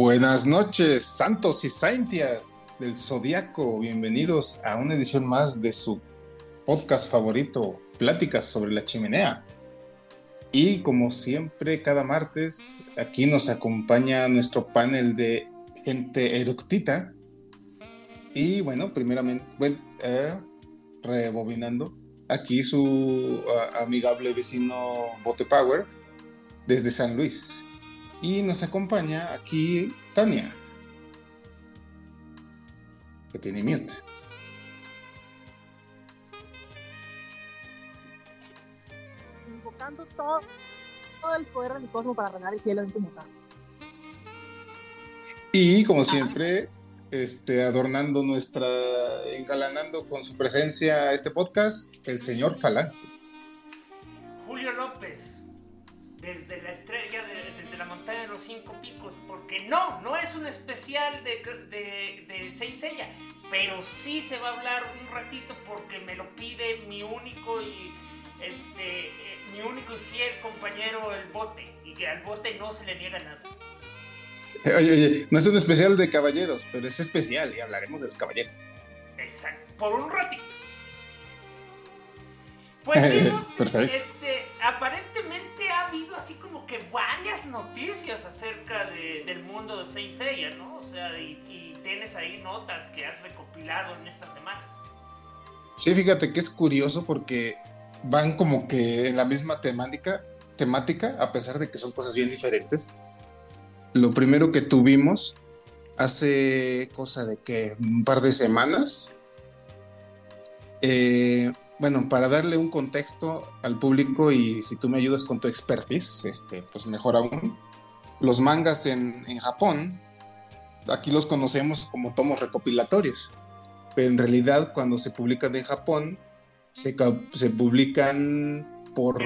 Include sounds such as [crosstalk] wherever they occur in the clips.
Buenas noches, santos y santias del Zodíaco. Bienvenidos a una edición más de su podcast favorito, Pláticas sobre la Chimenea. Y como siempre, cada martes, aquí nos acompaña nuestro panel de gente eructita. Y bueno, primeramente, bueno, eh, rebobinando, aquí su amigable vecino Bote Power desde San Luis. Y nos acompaña aquí Tania, que tiene mute. Invocando todo, todo el poder del cosmos para reinar el cielo en tu casa. Y como siempre, este, adornando nuestra, engalanando con su presencia este podcast, el señor Falán. Julio López, desde la estrella de la montaña de los cinco picos, porque no, no es un especial de, de, de Seis pero sí se va a hablar un ratito porque me lo pide mi único y este eh, mi único y fiel compañero el bote, y que al bote no se le niega nada. Oye, oye, no es un especial de caballeros, pero es especial y hablaremos de los caballeros. Exacto, por un ratito. Pues [laughs] sí, este, aparentemente habido así como que varias noticias acerca del mundo de Saint Seiya, ¿no? O sea, y, tienes ahí notas que has recopilado en estas semanas. Sí, fíjate que es curioso porque van como que en la misma temática, temática, a pesar de que son cosas bien diferentes. Lo primero que tuvimos hace cosa de que un par de semanas, eh, bueno, para darle un contexto al público y si tú me ayudas con tu expertise, este, pues mejor aún. Los mangas en, Japón, aquí los conocemos como tomos recopilatorios, pero en realidad cuando se publican en Japón, se, publican por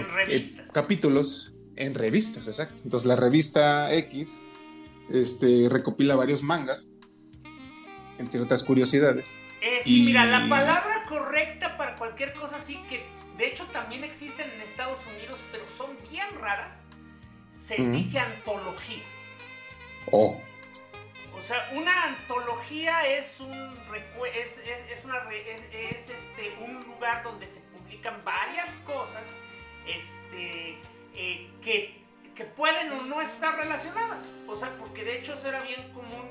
capítulos en revistas, exacto. Entonces la revista X este, recopila varios mangas, entre otras curiosidades Eh, sí, mira, la palabra correcta para cualquier cosa así que de hecho también existen en Estados Unidos, pero son bien raras, se dice antología. Oh. O sea, una antología es un es, es, una, es, este, un lugar donde se publican varias cosas este, eh, que, que, pueden o no estar relacionadas. O sea, porque de hecho eso era bien común.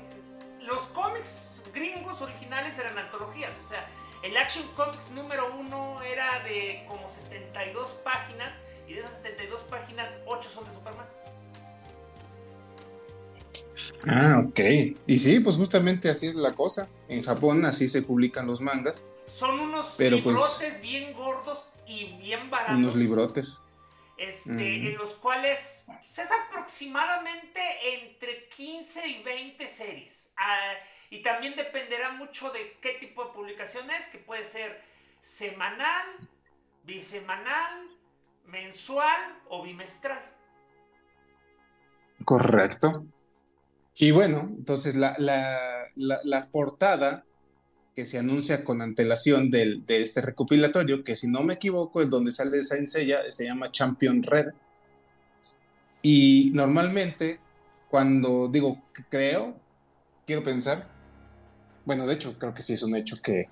Los cómics gringos originales eran antologías. O sea, el Action Comics número uno era de como 72 páginas. Y de esas 72 páginas, 8 son de Superman. Ah, ok. Y sí, pues justamente así es la cosa. En Japón así se publican los mangas. Son unos pues, librotes bien gordos y bien baratos. Unos librotes. Este, En los cuales pues, es aproximadamente entre 15 y 20 series. Ah, y también dependerá mucho de qué tipo de publicación es, que puede ser semanal, bisemanal, mensual o bimestral. Correcto. Y bueno, entonces la, la, portada que se anuncia con antelación de este recopilatorio, que si no me equivoco, es donde sale esa ensella, se llama Champion Red. Y normalmente, cuando digo creo, quiero pensar, bueno, de hecho, creo que sí es un hecho que,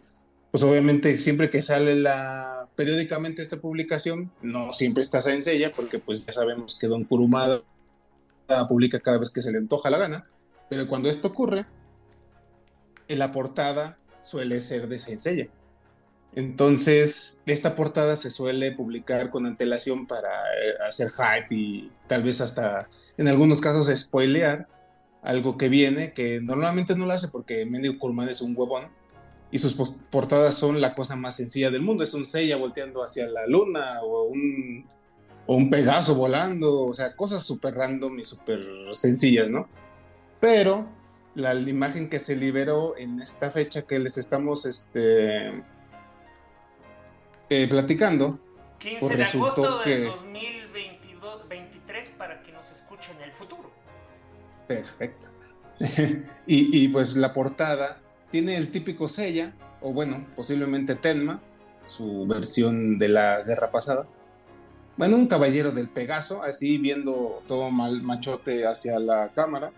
pues obviamente, siempre que sale la periódicamente esta publicación, no siempre está esa ensella, porque pues ya sabemos que Don Kurumada publica cada vez que se le antoja la gana, pero cuando esto ocurre, en la portada suele ser de sencilla. Entonces, esta portada se suele publicar con antelación para eh, hacer hype y tal vez hasta en algunos casos spoilear algo que viene, que normalmente no lo hace porque Mendy Kurman es un huevón y sus portadas son la cosa más sencilla del mundo. Es un Seiya volteando hacia la luna o un o un Pegaso volando, o sea, cosas súper random y súper sencillas, ¿no? Pero la, imagen que se liberó en esta fecha que les estamos este, eh, platicando, 15 pues de agosto que... 2023 para que nos escuchen en el futuro. Perfecto. [laughs] y, y, pues la portada tiene el típico Sella, o bueno, posiblemente Tenma, su versión de la guerra pasada bueno, un caballero del Pegaso, así viendo todo mal machote hacia la cámara,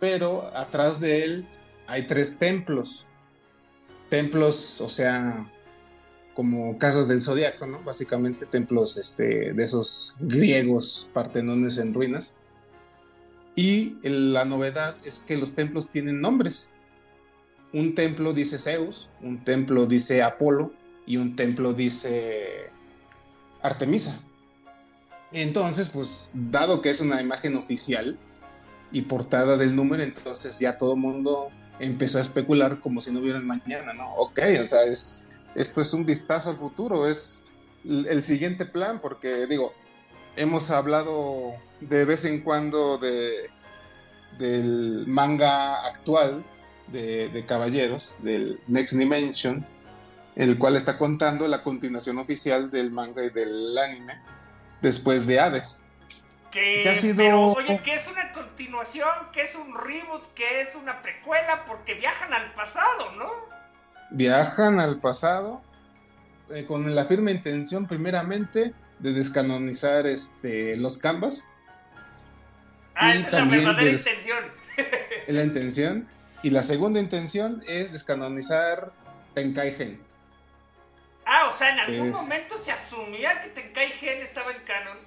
pero atrás de él hay tres templos. Templos, o sea, como casas del zodiaco, ¿no? Básicamente templos este, de esos griegos partenones en ruinas. Y la novedad es que los templos tienen nombres. Un templo dice Zeus, un templo dice Apolo y un templo dice Artemisa. Entonces, pues, dado que es una imagen oficial y portada del número, entonces ya todo el mundo empezó a especular como si no hubiera mañana, ¿no? Ok, o sea, es, esto es un vistazo al futuro, es el siguiente plan, porque digo, hemos hablado de vez en cuando de, del manga actual de, de Caballeros, del Next Dimension, el cual está contando la continuación oficial del manga y del anime después de Hades. Que, ha sido... Pero, oye, que es una continuación, que es un reboot, que es una precuela, porque viajan al pasado, ¿no? Viajan al pasado eh, con la firme intención, primeramente, de descanonizar este, los canvas. Ah, esa es la verdadera intención. Es la intención. Y la segunda intención es descanonizar Tenkai Gen. Ah, o sea, en algún momento se asumía que Tenkai Gen estaba en canon.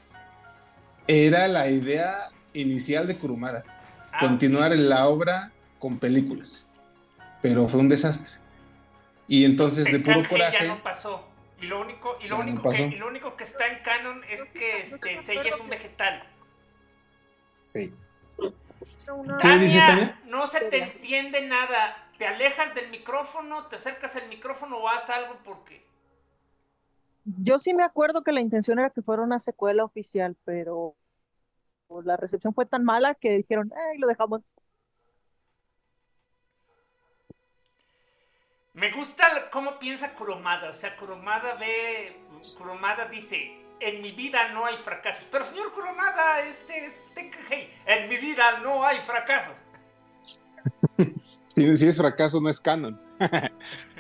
Era la idea inicial de Kurumada. Ah, continuar la obra con películas. Pero fue un desastre. Y entonces, de puro coraje. ya no pasó. Y lo único, y lo único, que, y lo único que está en canon es que este, Seiya es un vegetal. Sí. ¿Qué dice Tania? No se te entiende nada. Te alejas del micrófono, te acercas al micrófono o haz algo porque yo sí me acuerdo que la intención era que fuera una secuela oficial, pero la recepción fue tan mala que dijeron, ¡ay, lo dejamos! Me gusta cómo piensa Kuromada. O sea, Kuromada ve. Kuromada dice: En mi vida no hay fracasos. Pero, señor Kuromada, este. este en mi vida no hay fracasos. [laughs] si, si es fracaso, no es canon. [laughs]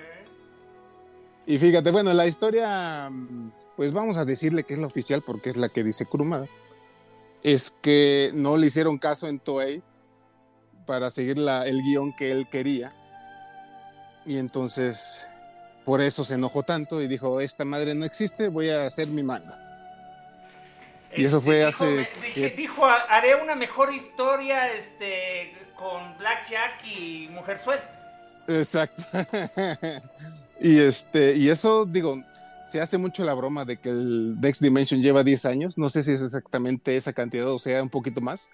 Y fíjate, bueno, la historia, pues vamos a decirle que es la oficial porque es la que dice Kurumada. Es que no le hicieron caso en Toei para seguir la, el guion que él quería. Y entonces, por eso se enojó tanto y dijo, esta madre no existe, voy a hacer mi manga. Y eso fue Este, dijo, hace... dije- dijo, haré una mejor historia este, con Blackjack y Mujerzuel. Exacto. [laughs] y este, y eso, digo, se hace mucho la broma de que el Dex Dimension lleva 10 años. No sé si es exactamente esa cantidad o sea un poquito más.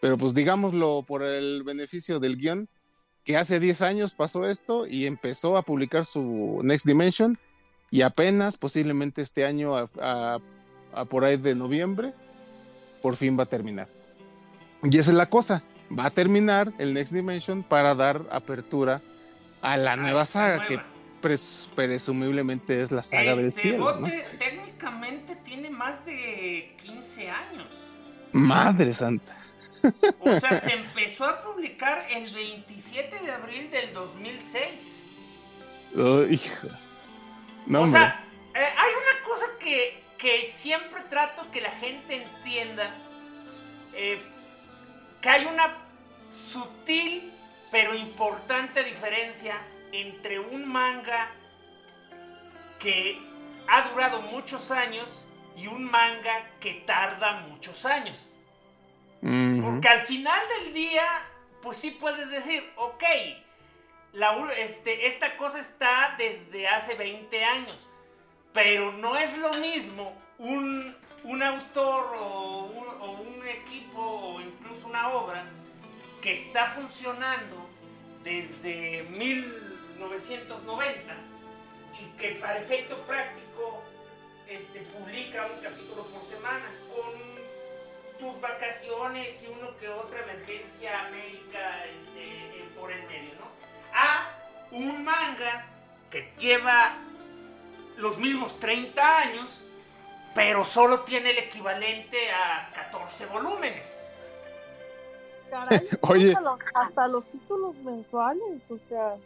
Pero pues digámoslo por el beneficio del guion, que hace 10 años pasó esto y empezó a publicar su Next Dimension y apenas posiblemente este año a, a- a por ahí de noviembre por fin va a terminar. Y esa es la cosa, va a terminar el Next Dimension para dar apertura a la a nueva saga, nueva. que pres- presumiblemente es la saga del Este cielo. ¿no? bote técnicamente tiene más de 15 años. Madre santa. O sea, [laughs] se empezó a publicar el 27 de abril del 2006. Oh, hijo. No, o hombre. sea, eh, hay una cosa que, que siempre trato que la gente entienda. eh, que hay una sutil pero importante diferencia entre un manga que ha durado muchos años y un manga que tarda muchos años. Porque al final del día, pues sí puedes decir, ok, la este, esta cosa está desde hace 20 años, pero no es lo mismo un, un autor o un, o un equipo o incluso una obra que está funcionando desde 1990 y que para efecto práctico este, publica un capítulo por semana con tus vacaciones y uno que otra emergencia América este, por el medio, ¿no? A un manga que lleva los mismos 30 años, pero solo tiene el equivalente a 14 volúmenes. Caray, [laughs] Oye. hasta los, hasta los títulos mensuales, o sea,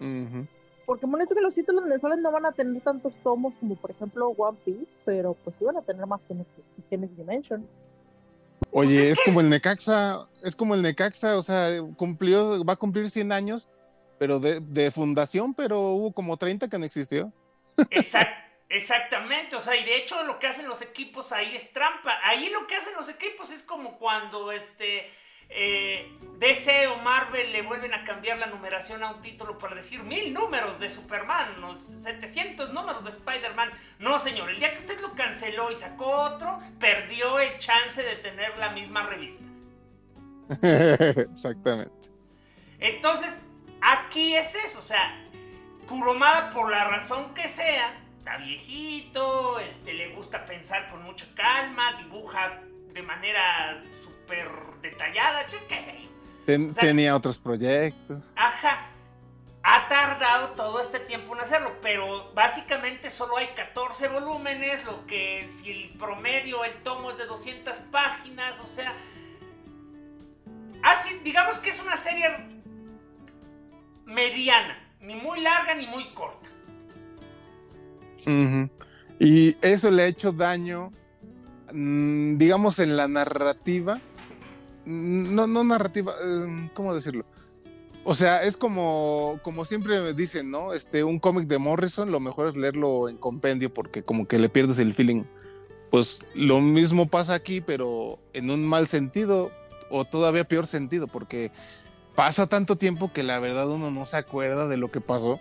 Ujú. porque me han dicho que los títulos mensuales no van a tener tantos tomos como por ejemplo One Piece, pero pues sí van a tener más que Next Dimension. Oye, es como el Necaxa, es como el Necaxa, o sea, cumplió, va a cumplir 100 años, pero de, de fundación, pero hubo como 30 que no existió. Exact- exactamente, o sea, y de hecho lo que hacen los equipos ahí es trampa. Ahí lo que hacen los equipos es como cuando este eh, DC o Marvel le vuelven a cambiar la numeración a un título para decir mil números de Superman, o 700 números de Spider-Man. No, señor, el día que usted lo canceló y sacó otro, perdió el chance de tener la misma revista. [laughs] Exactamente. Entonces, aquí es eso, o sea, Kuromada por la razón que sea, está viejito, este, le gusta pensar con mucha calma, dibuja de manera súper detallada, yo qué sé yo. Ten- O sea- tenía otros proyectos. Ajá, ha tardado todo este tiempo en hacerlo, pero básicamente solo hay 14 volúmenes, lo que si el promedio, el tomo es de 200 páginas, o sea, así, digamos que es una serie mediana, ni muy larga ni muy corta. Ujú. Y eso le ha hecho daño, digamos, en la narrativa. Mm, No, no narrativa, eh, ¿cómo decirlo? O sea, es como, como siempre me dicen, ¿no? Este, un cómic de Morrison, lo mejor es leerlo en compendio porque como que le pierdes el feeling. Pues lo mismo pasa aquí, pero en un mal sentido o todavía peor sentido, porque pasa tanto tiempo que la verdad uno no se acuerda de lo que pasó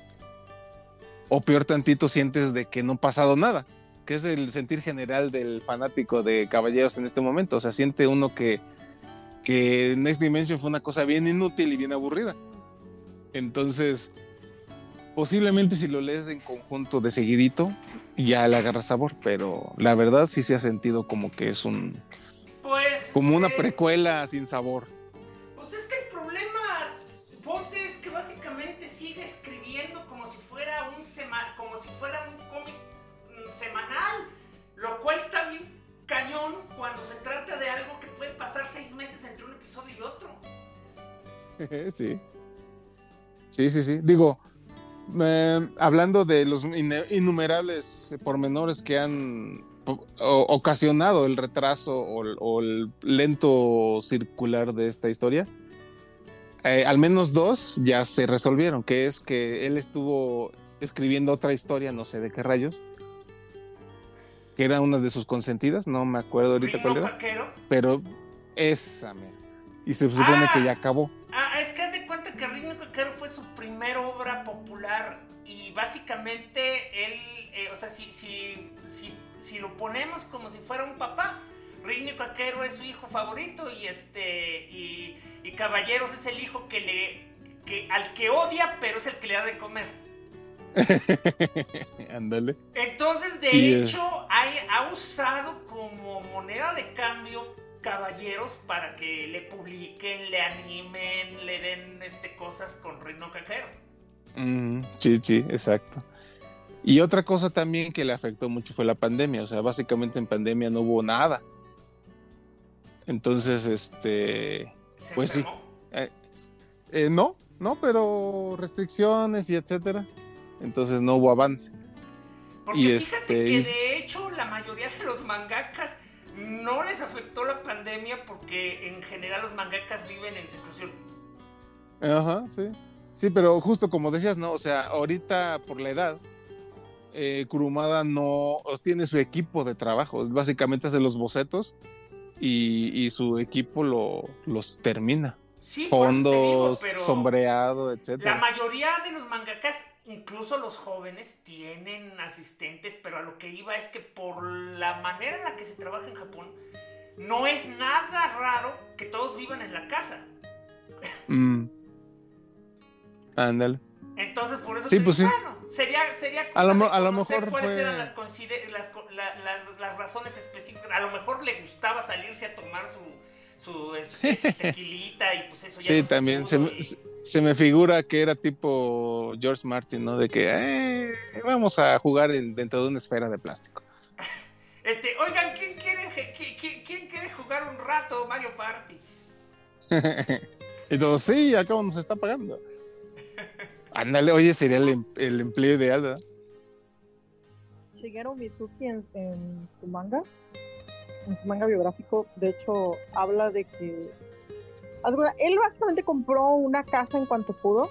o peor tantito sientes de que no ha pasado nada, que es el sentir general del fanático de Caballeros en este momento. O sea, siente uno que, que Next Dimension fue una cosa bien inútil y bien aburrida. Entonces, posiblemente si lo lees en conjunto de seguidito, ya le agarra sabor, pero la verdad sí se ha sentido como que es un Pues... como una precuela sin sabor. [laughs] sí. Sí, sí, sí. Digo, Eh, hablando de los innumerables pormenores que han ocasionado el retraso o, el lento circular de esta historia, eh, al menos dos ya se resolvieron, que es que él estuvo escribiendo otra historia, no sé de qué rayos, que era una de sus consentidas, no me acuerdo ahorita cuál era, pero esa, y se supone que ya ah. acabó. Ah, es que haz de cuenta que Rino Caquero fue su primera obra popular y básicamente él, eh, o sea, si, si, si, si, lo ponemos como si fuera un papá, Rino Caquero es su hijo favorito y este y, Caballeros es el hijo que le que al que odia, pero es el que le da de comer. [laughs] Ándale. Entonces, de hecho, ha usado como moneda de cambio caballeros para que le publiquen, le animen, le den este, cosas con Reino Cajero. Mm, sí, sí, exacto. Y otra cosa también que le afectó mucho fue la pandemia, o sea, básicamente en pandemia no hubo nada. Entonces, este, pues sí. Eh, eh, no, no, pero restricciones y etcétera. Entonces no hubo avance. Porque y fíjate este, que de hecho la mayoría de los mangakas no les afectó la pandemia porque en general los mangakas viven en seclusión. Ajá, sí. Sí, pero justo como decías, ¿no? O sea, ahorita por la edad, eh, Kurumada no tiene su equipo de trabajo. Básicamente hace los bocetos y, su equipo lo, los termina. Sí, Fondos, sombreado, etc. La mayoría de los mangakas incluso los jóvenes tienen asistentes, pero a lo que iba es que por la manera en la que se trabaja en Japón, no es nada raro que todos vivan en la casa. Mm. Ándale. Entonces, por eso sí, pues sí. sería, sería a lo, a lo mejor cuáles eran las, las, las, razones específicas. A lo mejor le gustaba salirse a tomar su, su, [laughs] tequilita y pues eso ya. Sí, también se, se, me figura que era tipo George Martin, ¿no? De que eh, vamos a jugar dentro de una esfera de plástico. [laughs] Este, oigan, ¿quién quiere, quién, quiere jugar un rato Mario Party? [laughs] y todos, sí, acá nos está pagando. [laughs] Ándale, oye, sería el, el empleo ideal, ¿verdad? Shigeru Mizuki en, en su manga en su manga biográfico, de hecho, habla de que él básicamente compró una casa en cuanto pudo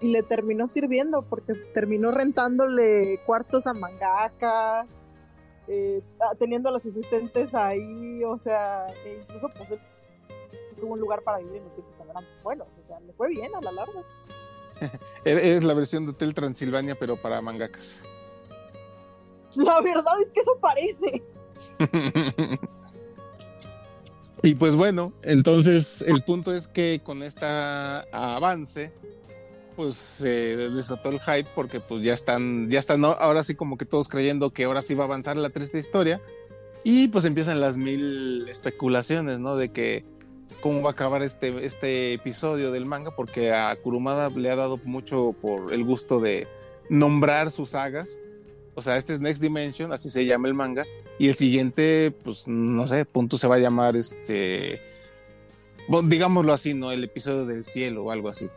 y le terminó sirviendo porque terminó rentándole cuartos a mangaka, eh, teniendo a los asistentes ahí, o sea, e incluso pues tuvo un lugar para vivir en los tiempos tan Bueno, o sea, le fue bien a la larga. [laughs] es la versión de Hotel Transilvania, pero para mangakas. La verdad es que eso parece. [laughs] y pues bueno, entonces el punto es que con este avance, pues se desató el hype porque pues ya están, ya están ahora sí como que todos creyendo que ahora sí va a avanzar la triste historia. Y pues empiezan las mil especulaciones, ¿no? De que cómo va a acabar este, este episodio del manga, porque a Kurumada le ha dado mucho por el gusto de nombrar sus sagas. O sea, este es Next Dimension, así se llama el manga, y el siguiente, pues no sé, punto se va a llamar este, digámoslo así, ¿no? El episodio del cielo o algo así.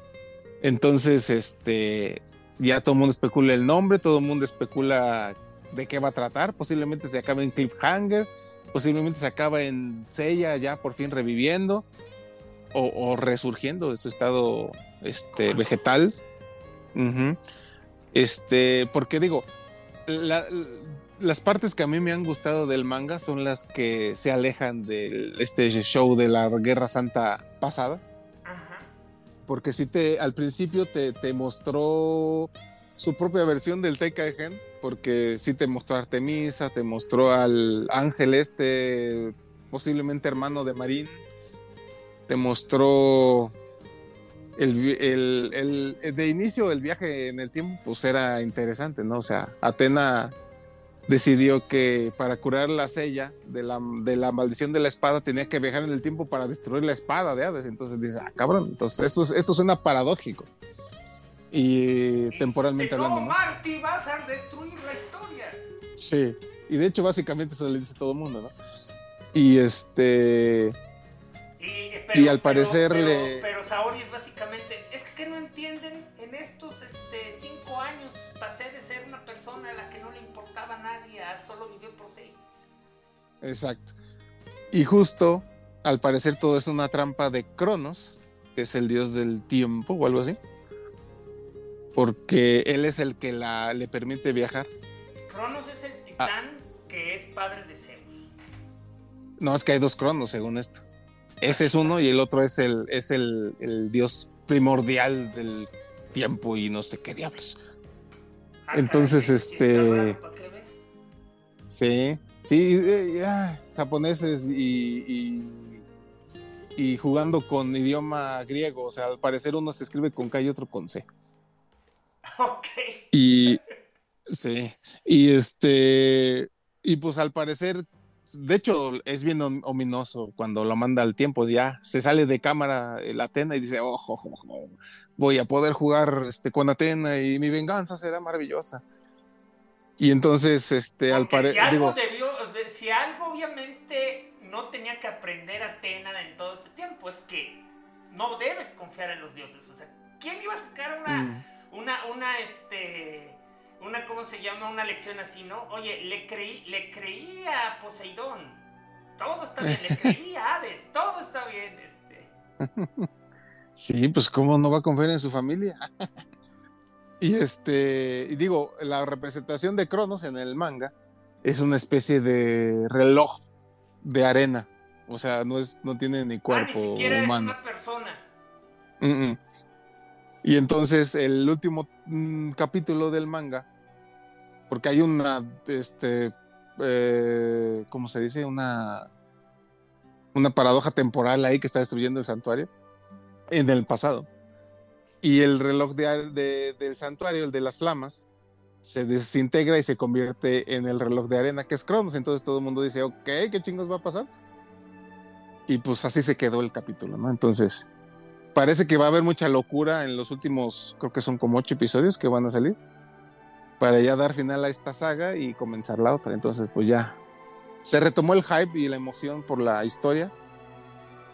Entonces, este, ya todo el mundo especula el nombre, todo el mundo especula de qué va a tratar, posiblemente se acabe en Cliffhanger, posiblemente se acaba en Seiya ya por fin reviviendo o, resurgiendo de su estado este, vegetal. Este, porque digo, las partes que a mí me han gustado del manga son las que se alejan de este show de la Guerra Santa pasada. Porque si te, al principio te, mostró su propia versión del Tekken, porque sí te mostró a Artemisa, te mostró al ángel este, posiblemente hermano de Marín, te mostró el, el, el, de inicio el viaje en el tiempo, pues era interesante, ¿no? O sea, Atena decidió que para curar la sella de la, de la maldición de la espada tenía que viajar en el tiempo para destruir la espada de Hades. Entonces dice, ah, cabrón, entonces esto, esto suena paradójico. Y temporalmente hablando. No, Marty, vas a destruir la historia. Sí, y de hecho básicamente eso le dice todo el mundo, ¿no? Y este... Y, al parecer le... Pero Saori es básicamente, es que no entienden, en estos este, cinco años pasé de ser una persona a la que no le importaba a nadie a solo vivir por sí. Exacto. Y justo, al parecer todo es una trampa de Cronos, que es el dios del tiempo o algo así. Porque él es el que la, le permite viajar. Cronos es el titán que es padre de Zeus. No, es que hay dos Cronos según esto. Ese es uno y el otro es el, es el, el dios primordial del tiempo y no sé qué diablos. Ah, Entonces, este-. Sí, sí, eh, ya, japoneses y, y, y jugando con idioma griego. O sea, al parecer uno se escribe con K y otro con C. [laughs] Ok. Y sí, y este, y pues al parecer, de hecho, es bien om- ominoso cuando lo manda al tiempo, ya se sale de cámara el Atena y dice, ojo, ojo, ojo, voy a poder jugar este, con Atena y mi venganza será maravillosa. Y entonces, este, al Porque si parecer, algo digo, debió, de- si algo obviamente no tenía que aprender Atena en todo este tiempo, es que no debes confiar en los dioses. O sea, ¿quién iba a sacar una, Mm. una, una, este, una, ¿cómo se llama? Una lección así, ¿no? Oye, le creí, le creí a Poseidón. Todo está bien, le [laughs] creí a Hades, todo está bien, este. [laughs] Sí, pues cómo no va a confiar en su familia. [laughs] y este, y digo, la representación de Cronos en el manga es una especie de reloj de arena. O sea, no es, no tiene ni Ah, ni cuerpo siquiera es humano. una persona. Mm, mm. Y entonces el último mm, capítulo del manga, porque hay una, este, eh, ¿cómo se dice? Una, una paradoja temporal ahí que está destruyendo el santuario en el pasado. Y el reloj de, de- del santuario, el de las flamas, se desintegra y se convierte en el reloj de arena, que es Cronos. Entonces todo el mundo dice, ok, ¿qué chingos va a pasar? Y pues así se quedó el capítulo, ¿no? Entonces, parece que va a haber mucha locura en los últimos, creo que son como ocho episodios que van a salir, para ya dar final a esta saga y comenzar la otra. Entonces, pues ya se retomó el hype y la emoción por la historia.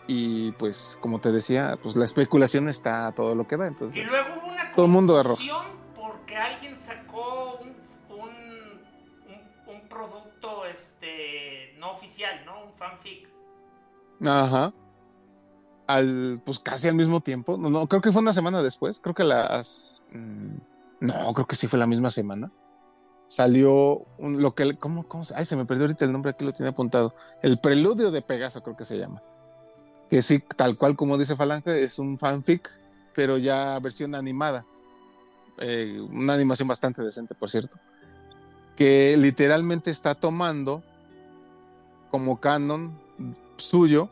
Y pues, como te decía, pues la especulación está a todo lo que da. Y Entonces, luego hubo una todo el mundo de porque alguien sacó un, un, un- un producto este, no oficial, ¿no? Un fanfic. ajá. Al, pues casi al mismo tiempo. No, no, creo que fue una semana después. Creo que las. mm, no, creo que sí fue la misma semana. Salió lo que. ¿Cómo, cómo se- Ay, se me perdió ahorita el nombre, aquí lo tiene apuntado. El preludio de Pegaso, creo que se llama. Que sí, tal cual como dice Falange, es un fanfic, pero ya versión animada. Eh, una animación bastante decente, por cierto. Que literalmente está tomando como canon suyo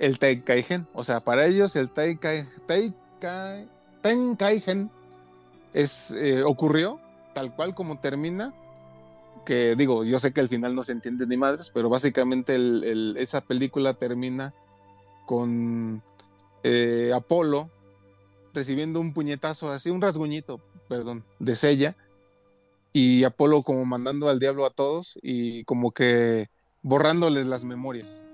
el Tenkaigen. O sea, para ellos el Tenkai, Tenkai, Tenkaigen es, eh, ocurrió tal cual como termina. Que digo, yo sé que al final no se entiende ni madres, pero básicamente esa película termina con eh, Apolo recibiendo un puñetazo así, un rasguñito, perdón, de Sella, y Apolo como mandando al diablo a todos y como que borrándoles las memorias.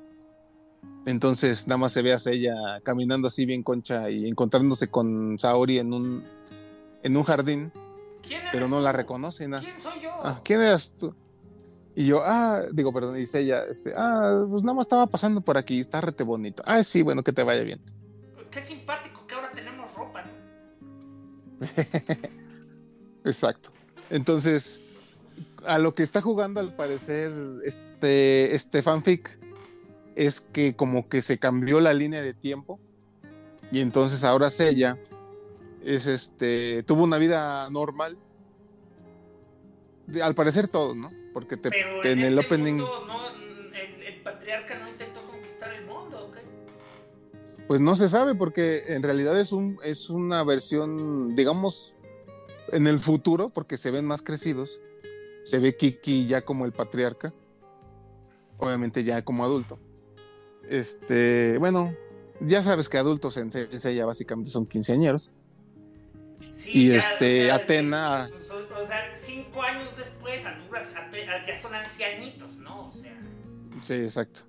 Entonces nada más se ve a Sella caminando así bien concha y encontrándose con Saori en un, en un jardín, ¿Quién eres pero no tú? la reconoce. nada. ¿Quién soy yo? Ah, ¿quién eras tú? Y yo, ah, digo, perdón, y Sella, este, ah, pues nada más estaba pasando por aquí, está rete bonito. Ah, sí, bueno, que te vaya bien. Qué simpático que ahora tenemos ropa, ¿no? [laughs] Exacto. Entonces, a lo que está jugando al parecer este, este fanfic es que como que se cambió la línea de tiempo y entonces ahora Sella es este tuvo una vida normal De- al parecer todos, ¿no? Porque te- Pero te- en, en el este opening mundo no, el, el patriarca no intentó conquistar el mundo, ¿ok? Pues no se sabe porque en realidad es un es una versión, digamos, en el futuro, porque se ven más crecidos. Se ve Kiki ya como el patriarca. Obviamente ya como adulto. Este, bueno, ya sabes que adultos en ya básicamente son quinceañeros. Sí, Y ya, este, es Atena- que, pues, o, o sea, cinco años después, ya son ancianitos, ¿no? O sea. Sí, exacto.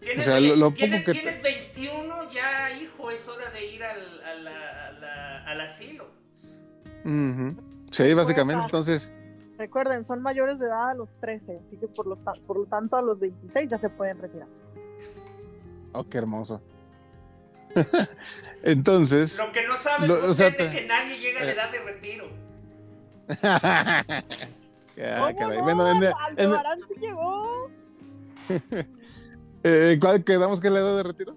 Tienes, O sea, lo- lo poco tienes, que- tienes 21, ya, hijo, es hora de ir al, a la- a la- al asilo. Ujú. Sí, básicamente, entonces, Recuerden, son mayores de edad a los 13, así que por, los ta- por lo tanto a los 26 ya se pueden retirar. Oh, qué hermoso. [laughs] entonces, Lo que no saben Lo- o ustedes sea, es de que nadie llega a la eh. edad de retiro. [laughs] Ah, ¿Cómo caray. no? Bueno, en, en- Aldebarán sí llegó. [laughs] eh, ¿cuál quedamos que es la edad de retiro?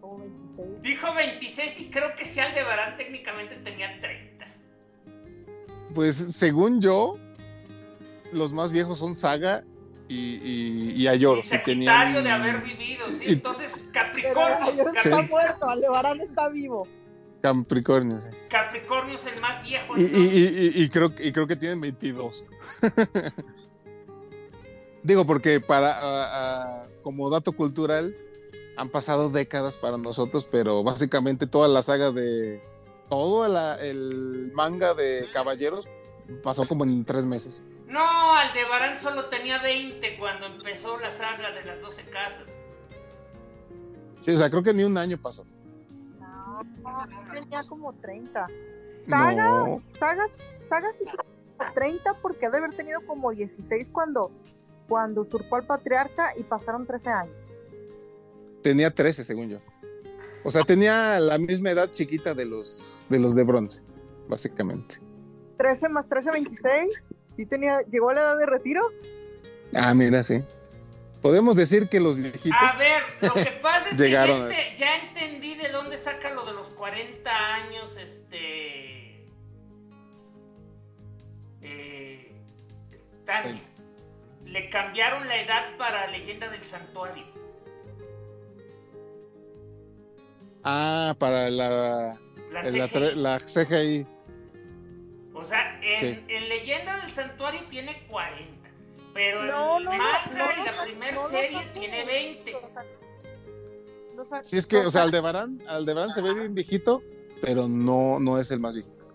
Como 26. Dijo 26 y creo que si Aldebarán técnicamente tenía 30. Pues según yo, los más viejos son Saga y, y, y Ayor. y Sagitario tenían- de haber vivido, ¿sí? y- Entonces, Capricornio. Ayer Cap- está muerto, Aldebarán está vivo. Capricornio, sí. Capricornio es el más viejo. Y, y- y- y- y creo, y creo que tienen 22. [laughs] Digo, porque para como dato cultural, han pasado décadas para nosotros, pero básicamente toda la saga de todo la- el manga de caballeros pasó como en tres meses. No, Aldebarán solo tenía 20 cuando empezó la saga de las 12 casas. Sí, o sea, creo que ni un año pasó. No, tenía como 30. Saga, No. Sagas, Sagas sí tenía como 30 porque ha de haber tenido como 16 cuando, cuando usurpó al patriarca y pasaron 13 años. Tenía 13, según yo. O sea, tenía la misma edad chiquita de los de los de bronce, básicamente. 13 más 13, 26. Sí tenía, llegó a la edad de retiro. Ah, mira, sí. Podemos decir que los viejitos. A ver, lo que pasa es Llegaron que ya, ente- ya entendí de dónde saca lo de los 40 años, este... Eh, Tania. Le cambiaron la edad para Leyenda del Santuario. Ah, para la, La la, CGI. tre- la CGI. O sea, en, Sí. en Leyenda del Santuario tiene 40. Pero No, el no, manga no, y la no, primera serie tiene 20. O sea, lo sacó- Sí, es que, o sea, Aldebarán, Aldebarán se ve bien viejito, pero no, no es el más viejito.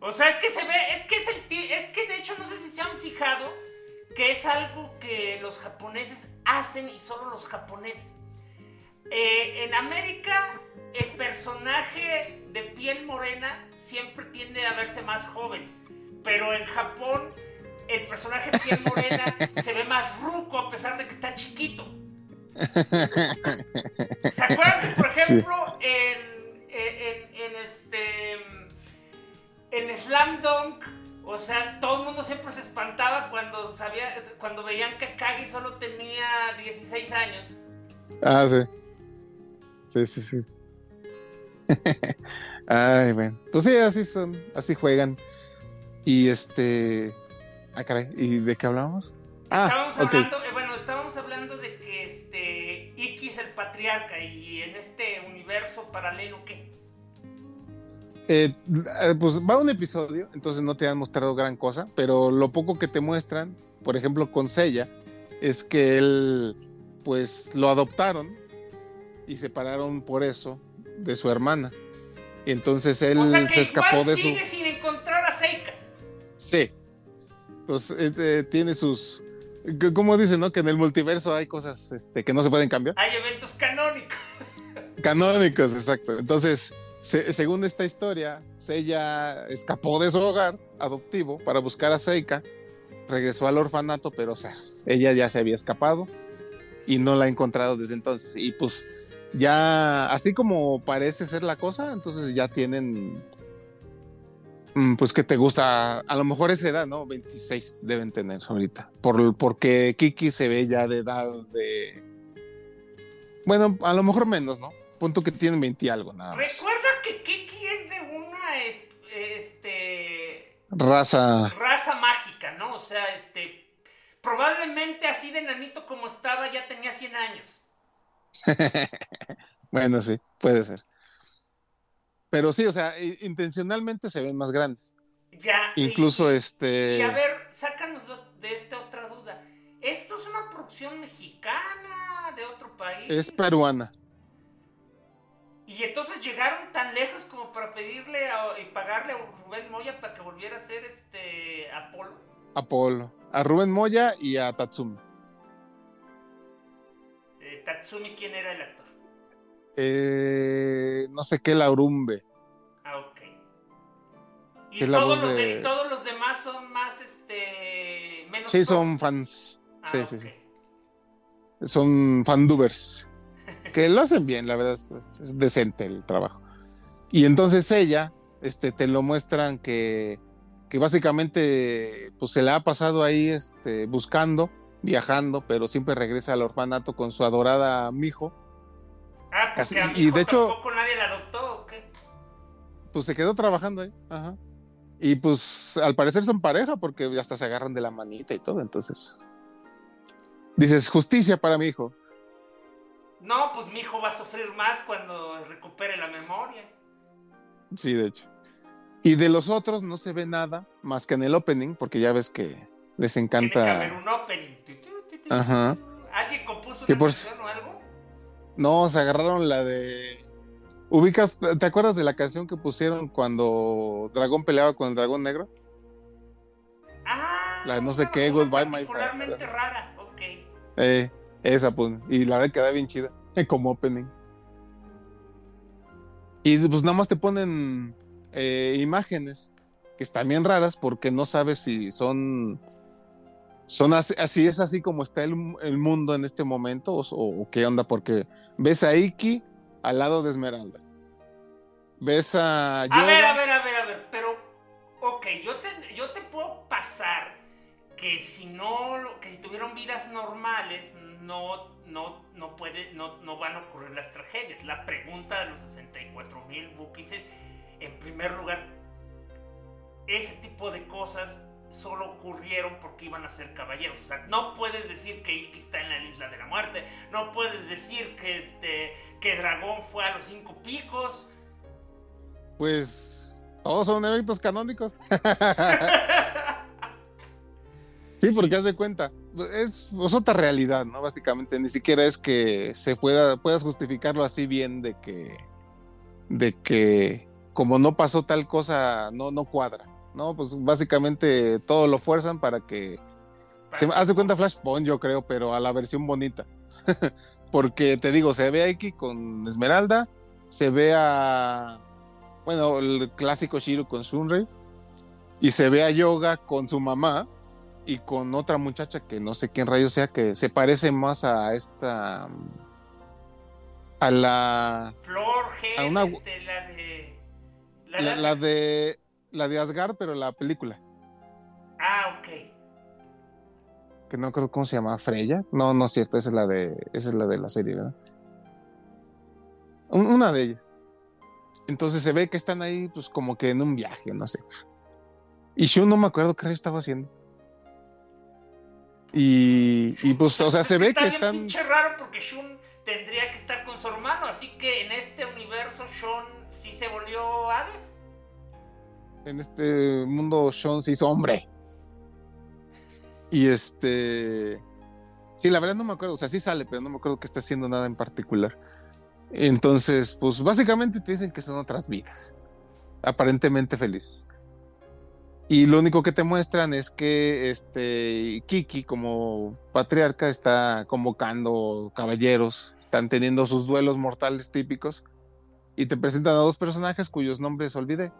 O sea, es que se ve, es que es el es que de hecho no sé si se han fijado que es algo que los japoneses hacen y solo los japoneses. Eh, en América, el personaje de piel morena siempre tiende a verse más joven. Pero en Japón, el personaje de piel morena [laughs] se ve más ruco a pesar de que está chiquito. [laughs] ¿Se acuerdan, por ejemplo, en, en, en este. En Slam Dunk, o sea, todo el mundo siempre se espantaba cuando sabía, cuando veían que Kagi solo tenía 16 años. Ah, sí. Sí, sí, sí. [laughs] Ay, bueno. Pues sí, así son, así juegan. Y este. Ah, caray. ¿Y de qué hablamos? Ah, estábamos hablando, eh, bueno, estábamos hablando de que este Iki es el patriarca y en este universo paralelo, ¿qué? Eh, eh, pues va un episodio, entonces no te han mostrado gran cosa, pero lo poco que te muestran, por ejemplo, con Seiya, es que él, pues lo adoptaron y separaron por eso de su hermana. Y entonces él o sea que se escapó igual de su. sigue sin encontrar a Seika. Sí. Entonces eh, eh, tiene sus. c- Como dicen, ¿no? Que en el multiverso hay cosas este, que no se pueden cambiar. Hay eventos canónicos. Canónicos, exacto. Entonces, se- según esta historia, Seiya escapó de su hogar adoptivo para buscar a Seika, regresó al orfanato, pero o sea, ella ya se había escapado y no la ha encontrado desde entonces. Y pues ya, así como parece ser la cosa, entonces ya tienen, mm, pues que te gusta, a lo mejor esa edad, ¿no? 26 deben tener ahorita, por, porque Kiki se ve ya de edad de... Bueno, a lo mejor menos, ¿no? Punto que tienen 20 y algo, nada más. Recuerda que Kiki es de una es- este Raza. raza mágica, ¿no? O sea, este probablemente así de nanito como estaba ya tenía 100 años. [laughs] bueno, sí, puede ser. Pero sí, o sea, intencionalmente se ven más grandes. Ya. Incluso y, este. y a ver, sácanos de, de esta otra duda. ¿Esto es una producción mexicana de otro país? Es peruana. Y entonces llegaron tan lejos como para pedirle a- y pagarle a Rubén Moya para que volviera a ser este Apolo. Apolo. A Rubén Moya y a Tatsumi. Eh, Tatsumi, ¿quién era el actor? Eh, no sé qué, Laurumbe. Y que es la todos, los de- de- todos los demás son más, este, menos Sí, son fans. Ah, Sí, sí, ok. sí. Son fandubers. Que lo hacen bien, la verdad, es, es decente el trabajo. Y entonces ella, este, te lo muestran que, que básicamente pues se la ha pasado ahí este, buscando, viajando, pero siempre regresa al orfanato con su adorada mijo. Ah, Así- a mi y de hecho- tampoco nadie la adoptó, ¿o qué? Pues se quedó trabajando ahí. Ajá. Y pues al parecer son pareja porque hasta se agarran de la manita y todo. Entonces dices, justicia para mi hijo. No, pues mi hijo va a sufrir más cuando recupere la memoria. Sí, de hecho. Y de los otros no se ve nada más que en el opening, porque ya ves que les Tiene que haber encanta. un opening. Ajá. ¿Alguien compuso una por canción o algo? No, se agarraron la de. ¿Ubicas? ¿Te acuerdas de la canción que pusieron cuando Dragón peleaba con el dragón negro? Ah, La de no sé qué, Goodbye, my friend, rara, ok. Eh, esa, pues. Y la verdad queda bien chida. Como opening. Y pues nada más te ponen eh, imágenes que están bien raras porque no sabes si son. Son así, así es así como está el, el mundo en este momento o, o qué onda, porque ves a Iki al lado de Esmeralda. Ves a. A ver, a ver, a ver, a ver, pero, ok, yo te, yo te puedo pasar que si no, que si tuvieron vidas normales, no, no, no puede, no, no van a ocurrir las tragedias. La pregunta de los 64 mil bookies es, en primer lugar, ese tipo de cosas solo ocurrieron porque iban a ser caballeros. O sea, no puedes decir que Iki está en la isla de la muerte, no puedes decir que este, que Dragón fue a los cinco picos. Pues todos son eventos canónicos. [laughs] sí, porque haz de cuenta, es, es otra realidad, ¿no? Básicamente, ni siquiera es que se pueda, puedas justificarlo así bien de que, de que como no pasó tal cosa, no, no cuadra, ¿no? Pues básicamente todo lo fuerzan para que se hace cuenta Flashpoint, yo creo, pero a la versión bonita. [laughs] Porque te digo, se ve a Iki con Esmeralda, se ve a. Bueno, el clásico Shiro con Sunray, y se ve a Yoga con su mamá y con otra muchacha que no sé quién rayo sea, que se parece más a esta. a la. Flor, Gel, A una- este, la de. La, la, de- la de. La de Asgard, pero la película. Ah, ok. que no recuerdo cómo se llama, Freya. No, no es cierto, esa es la de, esa es la de la serie, ¿verdad? Un- Una de ellas. Entonces se ve que están ahí, pues como que en un viaje, no sé. Y Shun no me acuerdo qué estaba haciendo. Y, y pues, o sea, se ve está que bien están. pinche raro porque Shun tendría que estar con su hermano, así que en este universo Shun sí se volvió Hades. En este mundo Sean se hizo hombre. Y este. Sí, la verdad no me acuerdo. O sea, sí sale, pero no me acuerdo que está haciendo nada en particular. Entonces, pues básicamente te dicen que son otras vidas. Aparentemente felices. Y lo único que te muestran es que este Kiki, como patriarca, está convocando caballeros. Están teniendo sus duelos mortales típicos. Y te presentan a dos personajes cuyos nombres olvidé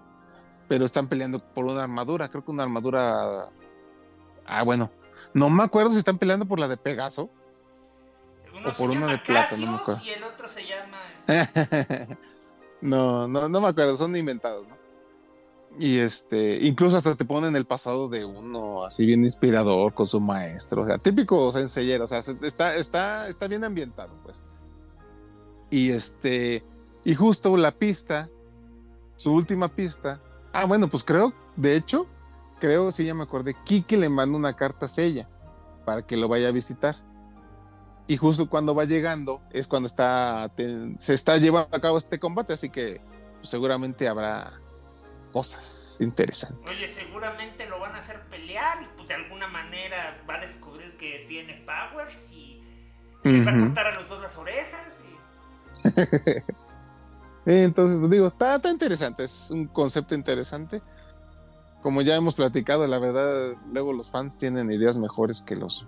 pero están peleando por una armadura, creo que una armadura... Ah, bueno, no me acuerdo si están peleando por la de Pegaso. Uno O por una de plata, no me acuerdo. Y el otro se llama. [laughs] este, no, no, no me acuerdo, son inventados, ¿no? Y este, incluso hasta te ponen el pasado de uno así bien inspirador con su maestro, o sea, típico senseyero, o sea, se- está, está, está bien ambientado, pues. Y este, y justo la pista, su última pista, ah, bueno, pues creo, de hecho, creo, sí, ya me acordé, Kiki le manda una carta a Sella para que lo vaya a visitar. Y justo cuando va llegando es cuando está te- se está llevando a cabo este combate, así que seguramente habrá cosas interesantes. Oye, seguramente lo van a hacer pelear y pues de alguna manera va a descubrir que tiene powers y va a cortar a los dos las orejas. y- [laughs] Entonces, pues, digo, está, está interesante, es un concepto interesante. Como ya hemos platicado, la verdad, luego los fans tienen ideas mejores que los,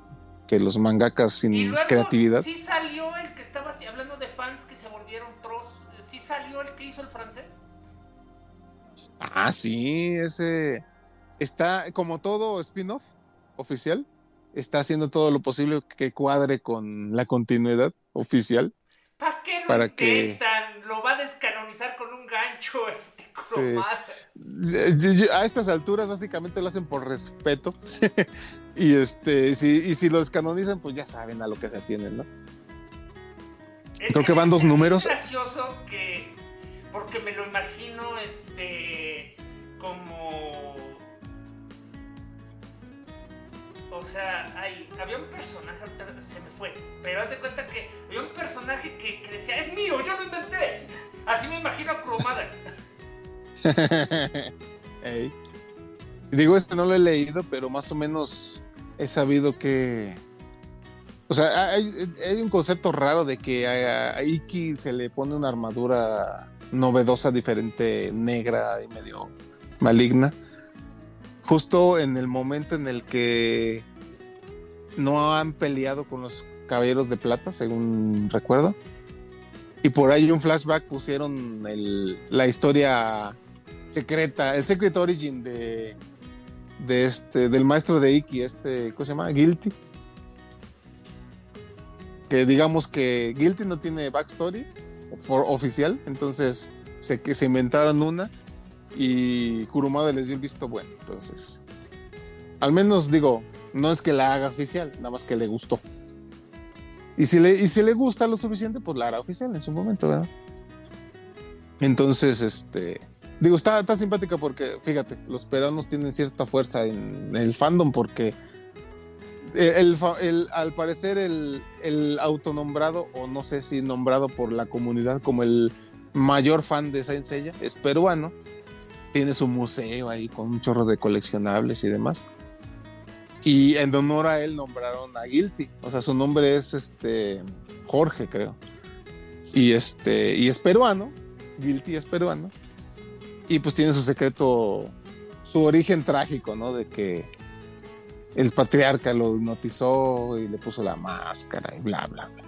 que los mangakas sin Y luego creatividad. sí salió el que estaba así, hablando de fans que se volvieron pros. Sí salió el que hizo el francés. Ah, sí, ese está como todo spin-off oficial, está haciendo todo lo posible que cuadre con la continuidad oficial. ¿Para qué lo Para que- intentan? Lo va a descanonizar con un gancho [laughs] este Sí. A estas alturas básicamente lo hacen por respeto. [laughs] y este, si, y si lo descanonizan, pues ya saben a lo que se atienen, ¿no? Es Creo que van dos es números. gracioso que. Porque me lo imagino, este. Como. O sea, hay, había un personaje, se me fue, pero haz de cuenta que había un personaje que, que decía, es mío, yo lo inventé. Así me imagino a Cromada. [laughs] Ey. Digo, este no lo he leído, pero más o menos he sabido que. O sea, hay, hay un concepto raro de que a, a Iki se le pone una armadura novedosa, diferente, negra y medio maligna. Justo en el momento en el que no han peleado con los caballeros de plata, según recuerdo. Y por ahí un flashback pusieron el- la historia secreta, el secret origin de, de este, del maestro de Iki, este, ¿cómo se llama? Guilty. Que digamos que Guilty no tiene backstory for- oficial, entonces se, que se inventaron una y Kurumada les dio el visto bueno. Entonces, al menos digo, no es que la haga oficial, nada más que le gustó. Y si le, y si le gusta lo suficiente, pues la hará oficial en su momento, ¿verdad? Entonces, este, Digo, está, está simpática porque, fíjate, los peruanos tienen cierta fuerza en el fandom porque el, al parecer el, el autonombrado, o no sé si nombrado por la comunidad como el mayor fan de Saint Seiya, es peruano. Tiene su museo ahí con un chorro de coleccionables y demás. Y en honor a él nombraron a Guilty. O sea, su nombre es este Jorge, creo. Y este, y es peruano. Guilty es peruano. Y pues tiene su secreto, su origen trágico, ¿no? De que el patriarca lo hipnotizó y le puso la máscara y bla, bla, bla.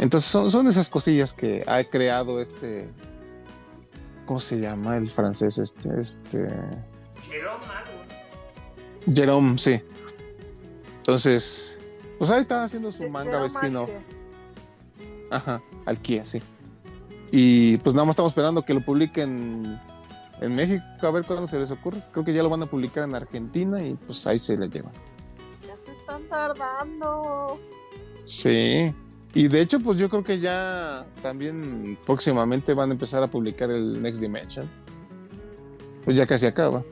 Entonces son, son esas cosillas que ha creado este. ¿Cómo se llama el francés este? Este. Jerome algo. Jerome, sí. Entonces, pues ahí está haciendo su manga spin-off. Ajá, Alquia, sí. Y pues nada más estamos esperando que lo publiquen en México, a ver cuándo se les ocurre. Creo que ya lo van a publicar en Argentina y pues ahí se le llevan. Ya se están tardando. Sí. Y de hecho, pues yo creo que ya también próximamente van a empezar a publicar el Next Dimension. Pues ya casi acaba.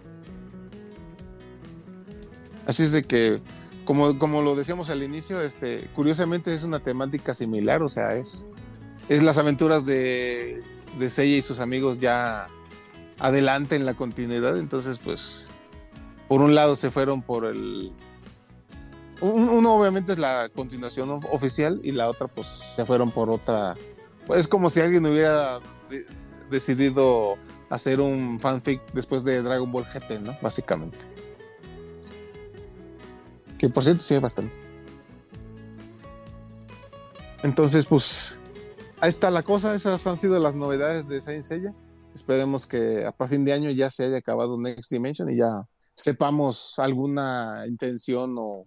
Así es de que, como, como lo decíamos al inicio, este, curiosamente es una temática similar, o sea, es, es las aventuras de, de Seiya y sus amigos ya adelante en la continuidad. Entonces, pues, por un lado se fueron por el, uno obviamente es la continuación oficial y la otra pues se fueron por otra. Pues, es como si alguien hubiera de- decidido hacer un fanfic después de Dragon Ball GT, ¿no? Básicamente. Que por cierto sí hay bastante. Entonces pues ahí está la cosa, esas han sido las novedades de Saint Seiya. Esperemos que a fin de año ya se haya acabado Next Dimension y ya sepamos alguna intención o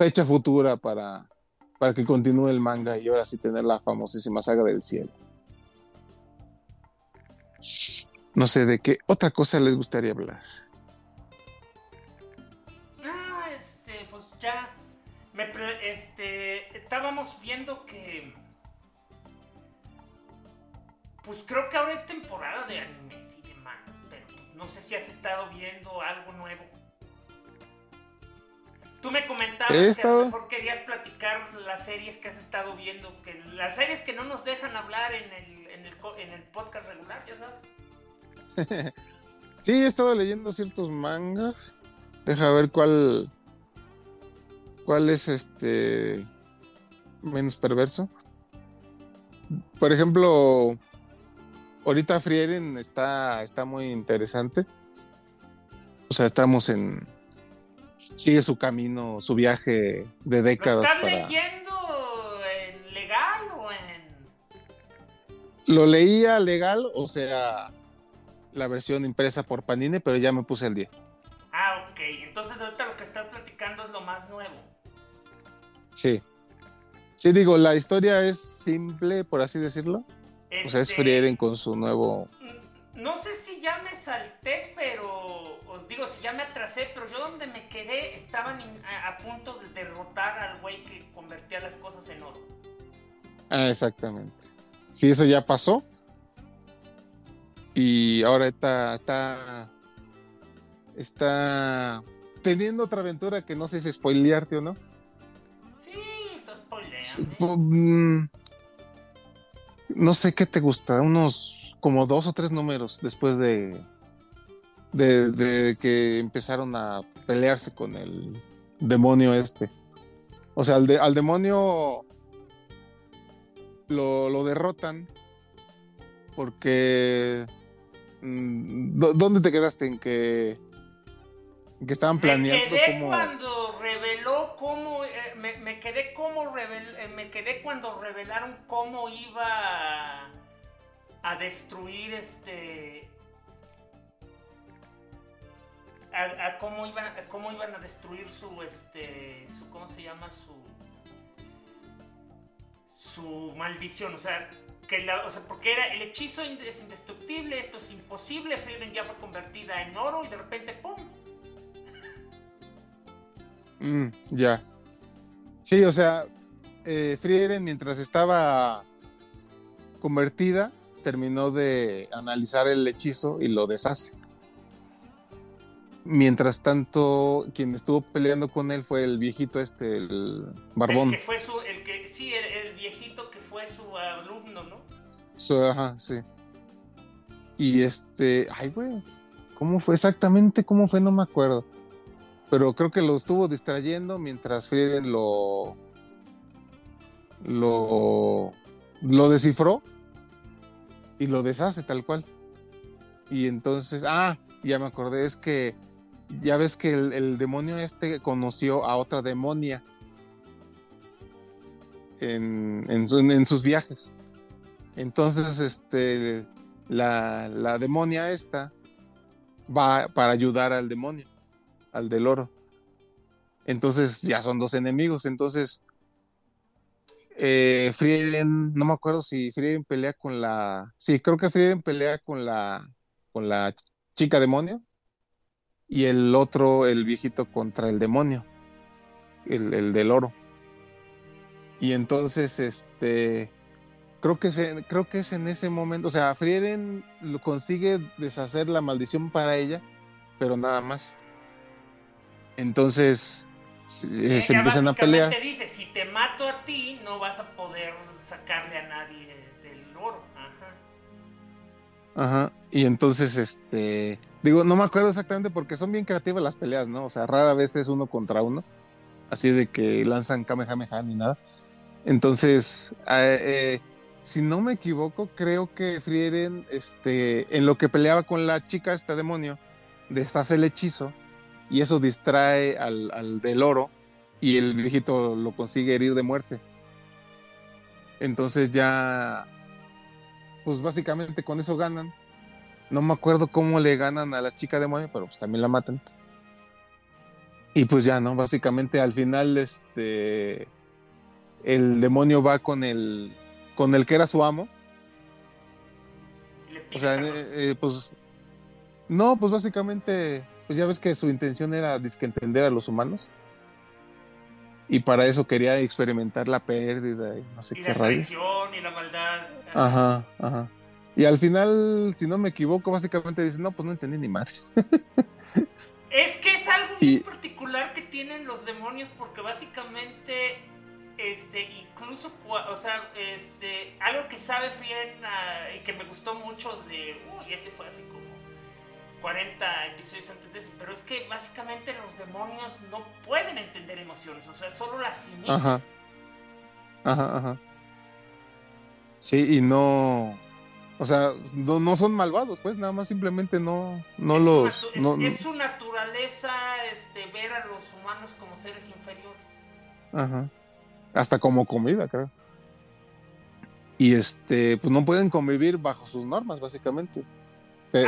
fecha futura para, para que continúe el manga y ahora sí tener la famosísima saga del cielo. No sé de qué otra cosa les gustaría hablar. Ah, este, pues ya. Me pre- este, estábamos viendo que. Pues creo que ahora es temporada de animes y de mangas, pero pues no sé si has estado viendo algo nuevo. Tú me comentabas que a lo mejor querías platicar las series que has estado viendo, que las series que no nos dejan hablar en el, en el, en el podcast regular, ya sabes. [laughs] Sí, he estado leyendo ciertos mangas. Deja ver cuál. cuál es este. menos perverso. Por ejemplo, ahorita Frieren está, está muy interesante. O sea, estamos en. Sigue su camino, su viaje de ¿Lo décadas estás para. leyendo en legal o en.? lo leía legal, o sea, la versión impresa por Panini, pero ya me puse el día. Ah, ok. Entonces ahorita lo que estás platicando es lo más nuevo. Sí. Sí, digo, la historia es simple, por así decirlo. O sea, es Este, Frieren con su nuevo. No sé si ya me salté, pero. Os digo, si ya me atrasé, pero yo donde me quedé estaban in- a, a punto de derrotar al güey que convertía las cosas en oro. Ah, exactamente. Sí, eso ya pasó. Y ahora está, está, está teniendo otra aventura que no sé si spoilearte o no. Sí, tú spoileame. Pu- mm, No sé qué te gusta, unos como dos o tres números después de, de, de que empezaron a pelearse con el demonio este. O sea, al, de- al demonio lo, lo derrotan porque... mm, ¿dó- ¿Dónde te quedaste? En que, en que estaban Me planeando quedé cómo... cuando reveló cómo. eh, me, me quedé como revel- eh, me quedé cuando revelaron cómo iba a, destruir este. A, a cómo iban a cómo iban a destruir su este su cómo se llama su su maldición o sea que la, o sea porque era el hechizo es indestructible esto es imposible Frieren ya fue convertida en oro y de repente pum Mm, ya. Sí, o sea, eh, Frieren mientras estaba convertida, terminó de analizar el hechizo y lo deshace. Mientras tanto, quien estuvo peleando con él fue el viejito este, el barbón. El que fue su, el que, sí, el, el viejito que fue su alumno, ¿no? Su- ajá, sí. Y este, ay, güey, ¿cómo fue exactamente? ¿Cómo fue? No me acuerdo. Pero creo que lo estuvo distrayendo mientras Frieren lo, lo, lo descifró y lo deshace tal cual. Y entonces, ah, ya me acordé, es que ya ves que el, demonio este conoció a otra demonia en, en en sus viajes. Entonces, este, la, la demonia esta va para ayudar al demonio, al del oro. Entonces ya son dos enemigos. Entonces, eh, Frieren, no me acuerdo si Frieren pelea con la, sí, creo que Frieren pelea con la, con la chica demonio y el otro, el viejito contra el demonio, el, el del oro. Y entonces, este, creo que, se, creo que es en ese momento, o sea, Frieren lo consigue deshacer la maldición para ella, pero nada más. Entonces, se, eh, se Ella empiezan a pelear. básicamente dice, si te mato a ti, no vas a poder sacarle a nadie del oro. Ajá. Ajá. Y entonces, este, digo, no me acuerdo exactamente porque son bien creativas las peleas, ¿no? O sea, rara vez es uno contra uno, así de que lanzan Kamehameha ni nada. Entonces, eh, eh, si no me equivoco, creo que Frieren, este, en lo que peleaba con la chica, este demonio, deshace el hechizo y eso distrae al, al del oro y el viejito lo consigue herir de muerte. Entonces ya, pues básicamente con eso ganan. No me acuerdo cómo le ganan a la chica demonio, pero pues también la matan. Y pues ya, ¿no? Básicamente al final, este, el demonio va con el, con el que era su amo. O sea, eh, eh, pues, no, pues básicamente, pues ya ves que su intención era disque entender a los humanos. Y para eso quería experimentar la pérdida y no sé y qué la rayos. y la maldad. Ajá, ajá. Y al final, si no me equivoco, básicamente dice, no, pues no entendí ni madre. [laughs] Es que es algo Y- muy particular que tienen los demonios porque básicamente, este, incluso, o sea, este, algo que sabe ah, y que me gustó mucho de, uy, ese fue así como 40 episodios antes de eso, pero es que básicamente los demonios no pueden entender emociones, o sea, solo las imitan. Ajá. Ajá, ajá. Sí, y no. O sea, no, no son malvados, pues, nada más simplemente no, no es los. Su es, es su naturaleza este, ver a los humanos como seres inferiores. Ajá. Hasta como comida, creo. Y este, pues no pueden convivir bajo sus normas, básicamente.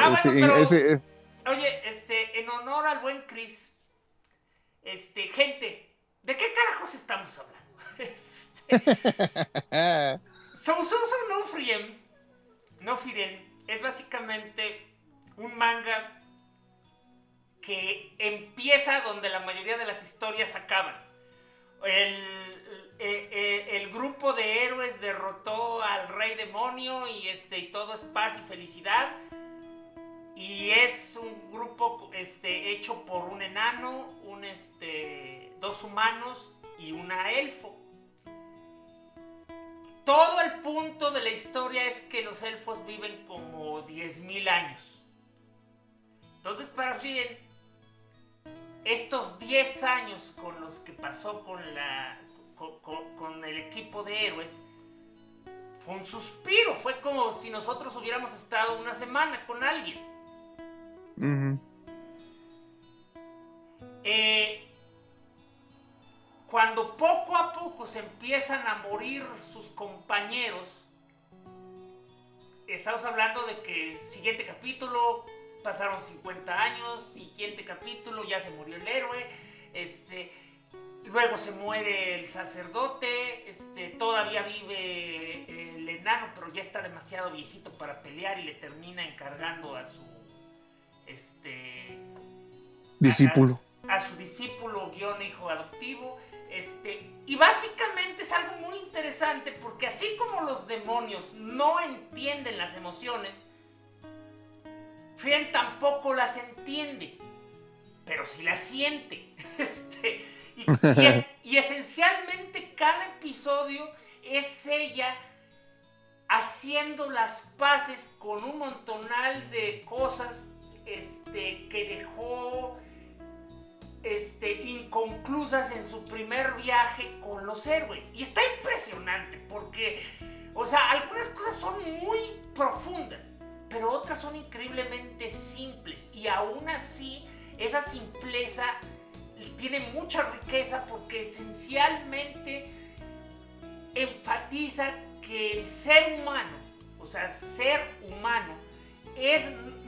Ah, Sí, bueno, pero- ese- eh, Oye, este, en honor al buen Chris, este, gente, ¿de qué carajos estamos hablando? [laughs] Este, no Friem, no Firen, es básicamente un manga que empieza donde la mayoría de las historias acaban. El, eh, eh, el grupo de héroes derrotó al rey demonio y, este, y todo es paz y felicidad. Y es un grupo este, hecho por un enano, un, este, dos humanos y una elfo. Todo el punto de la historia es que los elfos viven como 10.000 años. Entonces para Rien, estos 10 años con los que pasó con, la, con el equipo de héroes, fue un suspiro. Fue como si nosotros hubiéramos estado una semana con alguien. Eh, cuando poco a poco se empiezan a morir sus compañeros, estamos hablando de que el siguiente capítulo pasaron 50 años, siguiente capítulo ya se murió el héroe, este, luego se muere el sacerdote, este, todavía vive el enano, pero ya está demasiado viejito para pelear y le termina encargando a su este Discípulo. a su discípulo guion hijo adoptivo. Este, y básicamente es algo muy interesante porque así como los demonios no entienden las emociones, Frien tampoco las entiende, pero sí las siente. [laughs] Este, y, y es- [laughs] y esencialmente cada episodio es ella haciendo las paces con un montonal de cosas este, que dejó este, inconclusas en su primer viaje con los héroes. Y está impresionante porque, o sea, algunas cosas son muy profundas, pero otras son increíblemente simples. Y aún así, esa simpleza tiene mucha riqueza porque esencialmente enfatiza que el ser humano, o sea, ser humano, es,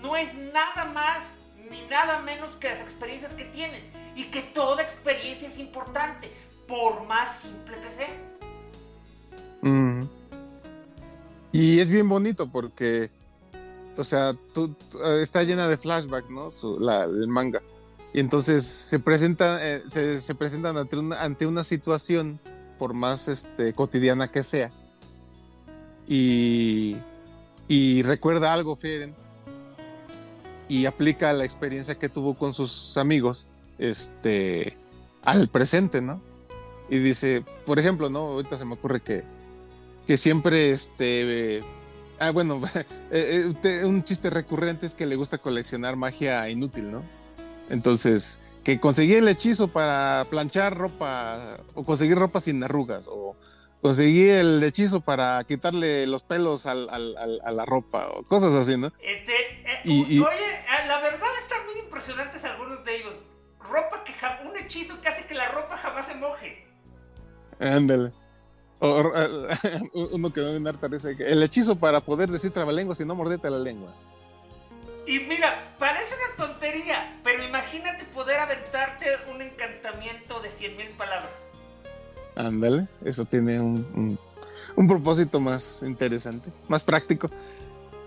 no es nada más ni nada menos que las experiencias que tienes y que toda experiencia es importante, por más simple que sea. Y es bien bonito porque, o sea, eh, está llena de flashbacks, ¿no? La- el manga. Y entonces se presenta, eh, se presentan ante una, ante una situación, por más este, cotidiana que sea. Y, y recuerda algo, Fieren. Y aplica la experiencia que tuvo con sus amigos este, al presente, ¿no? Y dice, por ejemplo, ¿no? Ahorita se me ocurre que, que siempre, este, ah, bueno, [laughs] eh, eh, un chiste recurrente es que le gusta coleccionar magia inútil, ¿no? Entonces, que conseguir el hechizo para planchar ropa, o conseguir ropa sin arrugas, conseguir el hechizo para quitarle los pelos al- al- al- a la ropa, o cosas así, ¿no? Este, eh, Y- y- oye, eh, la verdad están muy impresionantes algunos de ellos. Ropa que un hechizo que hace que la ropa jamás se moje. Ándale. O- o- [laughs] uno que me harta El hechizo para poder decir trabalenguas y no morderte la lengua. Y mira, parece una tontería, pero imagínate poder aventarte un encantamiento de 100.000 palabras. Ándale, eso tiene un, un- un propósito más interesante, más práctico.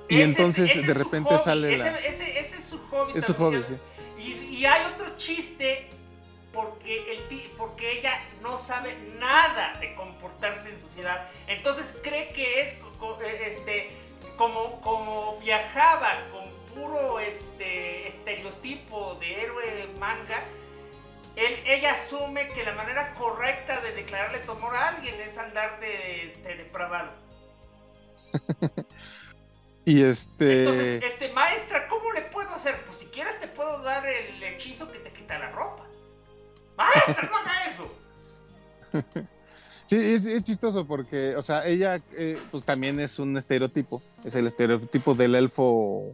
Y Ese entonces ese de repente hobby, sale ese, la... ese- ese es su hobby. Es su hobby, sí. Y, y hay otro chiste porque, el porque ella no sabe nada de comportarse en sociedad. Entonces cree que es eh, este, como, como viajaba con puro este, estereotipo de héroe manga. Él, ella asume que la manera correcta de declararle tu amor a alguien es andar de, este, depravado. [laughs] Y este... Entonces, este, maestra, ¿cómo le puedo hacer? Pues si quieres te puedo dar el hechizo que te quita la ropa. Maestra, no haga eso. [laughs] Sí, es, es chistoso porque, o sea, ella eh, pues también es un estereotipo, es el estereotipo del elfo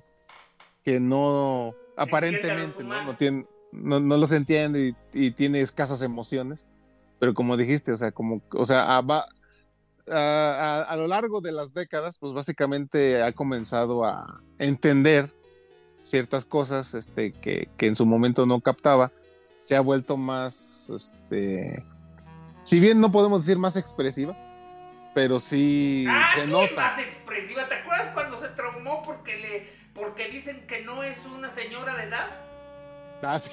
que no, aparentemente, ¿no? No, tiene, no, no los entiende y, y tiene escasas emociones, pero como dijiste, o sea, como, o sea, a, va- a, a- a lo largo de las décadas, pues básicamente ha comenzado a entender ciertas cosas este, que, que en su momento no captaba, se ha vuelto más, este, si bien no podemos decir más expresiva, pero sí Ah, se sí, nota. más expresiva. ¿Te acuerdas cuando se traumó porque le porque dicen que no es una señora de edad? Ah, sí.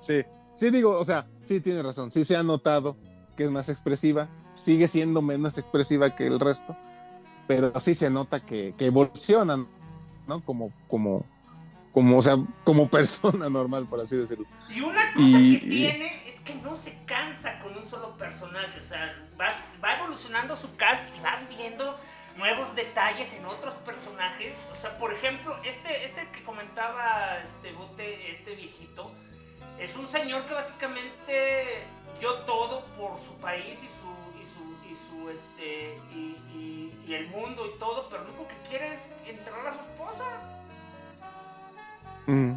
sí, sí, digo, o sea, sí tiene razón, sí se ha notado que es más expresiva, sigue siendo menos expresiva que el resto, pero sí se nota que, que evolucionan, ¿no? Como, como, como, o sea, como persona normal, por así decirlo. Y una cosa Y- que tiene es que no se cansa con un solo personaje. O sea, vas, va evolucionando su cast y vas viendo nuevos detalles en otros personajes. O sea, por ejemplo, este, este que comentaba este bote, este viejito, es un señor que básicamente dio todo por su país y su, y su, y su este, y, y- y el mundo y todo, pero lo único que quiere es enterrar a su esposa. Mm,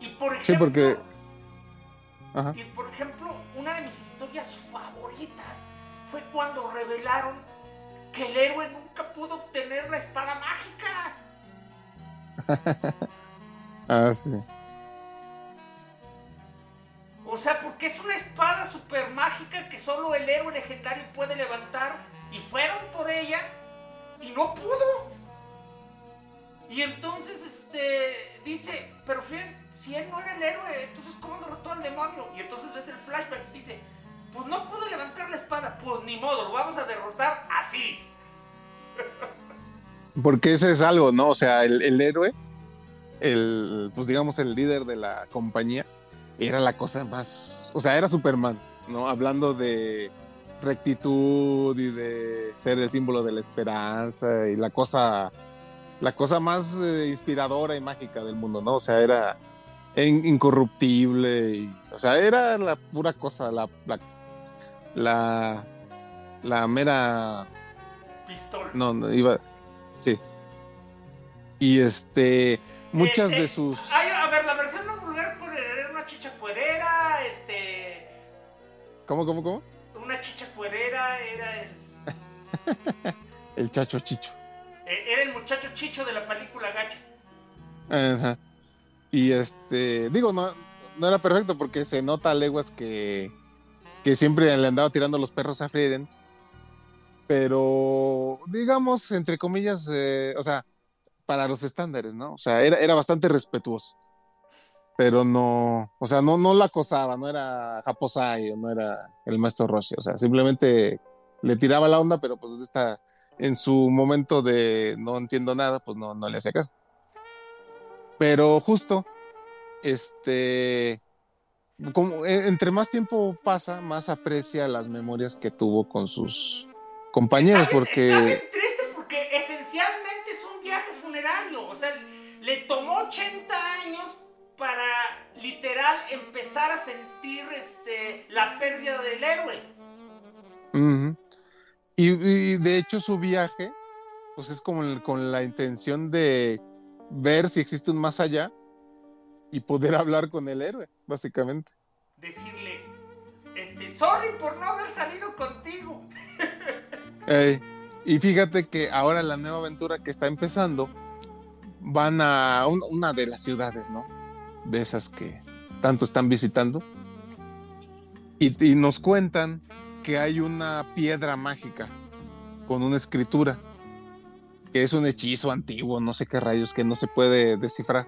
Y por Sí, ejemplo, porque- Ajá. y por ejemplo, una de mis historias favoritas fue cuando revelaron que el héroe nunca pudo obtener la espada mágica. [laughs] Ah, sí. O sea, porque es una espada super mágica que solo el héroe legendario puede levantar. Y fueron por ella y no pudo. Y entonces, este, dice, pero fíjense, si él no era el héroe, entonces ¿cómo derrotó al demonio? Y entonces ves el flashback y dice, pues no pudo levantar la espada, pues ni modo, lo vamos a derrotar así. [laughs] Porque ese es algo, ¿no? O sea, el, héroe, el, pues digamos, el líder de la compañía, era la cosa más, o sea, era Superman, ¿no? Hablando de rectitud y de ser el símbolo de la esperanza y la cosa, la cosa más eh, inspiradora y mágica del mundo, ¿no? O sea, era in- incorruptible, y, o sea, era la pura cosa, la, la, la mera Pistola. no, no, iba. Sí. Y este. Muchas Eh, eh, de sus. ay, a ver, la versión no vulgar era una chicha cuerera, este. ¿Cómo, cómo, cómo? Una chicha cuerera, era el, [laughs] El chacho chicho. eh, era el muchacho chicho de la película Gacha. Ajá. Y este. Digo, no, no era perfecto porque se nota a leguas que. Que siempre le andaba tirando los perros a Frieren. Pero. Digamos, entre comillas. eh, o sea, para los estándares, ¿no? O sea, era, era bastante respetuoso. Pero no, o sea, no, no la acosaba, no era Japosai no era el maestro Roshi, o sea, simplemente le tiraba la onda, pero pues está en su momento de no entiendo nada, pues no, no le hacía caso. Pero justo, este, como eh, entre más tiempo pasa, más aprecia las memorias que tuvo con sus compañeros, Está bien- Está porque bien triste porque esencialmente es un viaje funerario. O sea, le tomó 80 años para literal empezar a sentir este, la pérdida del héroe. Y, y de hecho su viaje, pues es como el- con la intención de ver si existe un más allá y poder [laughs] hablar con el héroe, básicamente. Decirle, este, sorry por no haber salido contigo. [laughs] Ey, y fíjate que ahora la nueva aventura que está empezando van a un- una de las ciudades, ¿no? De esas que tanto están visitando. Y, y nos cuentan que hay una piedra mágica con una escritura, que es un hechizo antiguo, no sé qué rayos, que no se puede descifrar.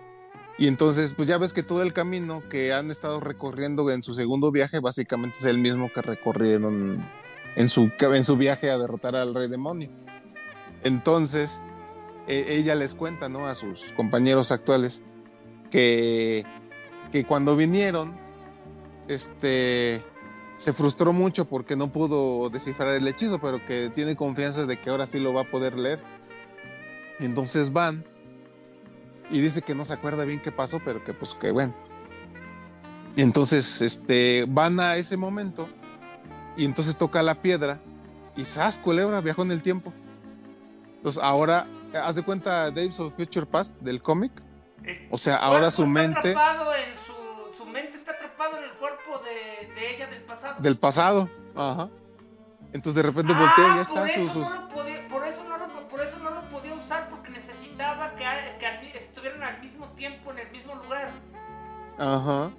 Y entonces, pues ya ves que todo el camino que han estado recorriendo en su segundo viaje, básicamente es el mismo que recorrieron en su, en su viaje a derrotar al rey demonio. Entonces, e- ella les cuenta, ¿no? A sus compañeros actuales que, que cuando vinieron, este, se frustró mucho porque no pudo descifrar el hechizo, pero que tiene confianza de que ahora sí lo va a poder leer. Y entonces van y dice que no se acuerda bien qué pasó, pero que pues que bueno. Y entonces, este, van a ese momento y entonces toca la piedra y ¡zas! Culebra viajó en el tiempo. Entonces ahora, haz de cuenta Days of Future Past del cómic. O sea, ahora su está mente- atrapado en su, su mente está atrapado en el cuerpo de, de ella del pasado. Del pasado. Ajá. Entonces de repente voltea y ya Ah, por está. eso, sus- no lo podía, por, eso no lo, por eso no lo podía usar porque necesitaba que, que al en el mismo lugar. Ajá.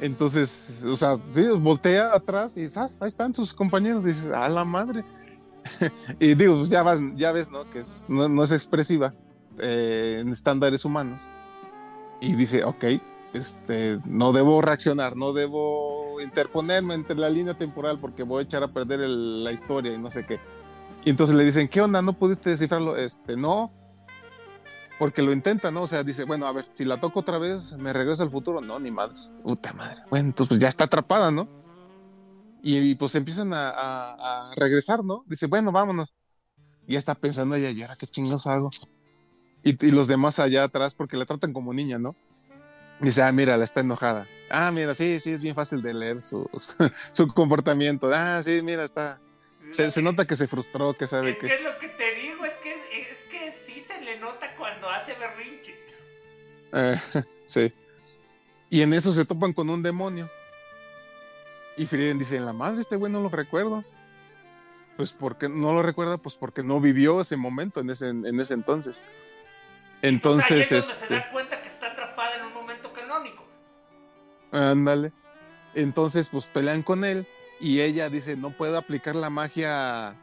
Entonces, o sea, sí, voltea atrás y ¡zas! ahí están sus compañeros. dices, a la madre. [laughs] y digo, pues ya, vas, ya ves, ¿no? Que es, no, no es expresiva eh, en estándares humanos. Y dice, ok, este, no debo reaccionar, no debo interponerme entre la línea temporal porque voy a echar a perder el- la historia y no sé qué. Y entonces le dicen, ¿qué onda? ¿No pudiste descifrarlo? Este, no, porque lo intenta, ¿no? O sea, dice, bueno, a ver, si la toco otra vez, ¿me regreso al futuro? No, ni madres. Puta madre. Bueno, entonces pues ya está atrapada, ¿no? Y, y, pues empiezan a, a- a regresar, ¿no? Dice, bueno, vámonos. Y ya está pensando ella, ¿y ahora qué chingos hago? Y, y los demás allá atrás, porque la tratan como niña, ¿no? Dice, ah, mira, la está enojada. Ah, mira, sí, sí, es bien fácil de leer su, [laughs] su comportamiento. Ah, sí, mira, está. Se, se nota que se frustró, que sabe Es que. que es lo que te digo, es que, es que sí se le nota cuando hace berrinche. Eh, [laughs] sí. Y en eso se topan con un demonio. Y Frieren dice, la madre, este güey no lo recuerdo. Pues porque no lo recuerda, pues porque no vivió ese momento en ese, en ese entonces. Entonces, Pues ahí es donde se este, da cuenta ándale. Entonces, pues pelean con él y ella dice, no puedo aplicar la magia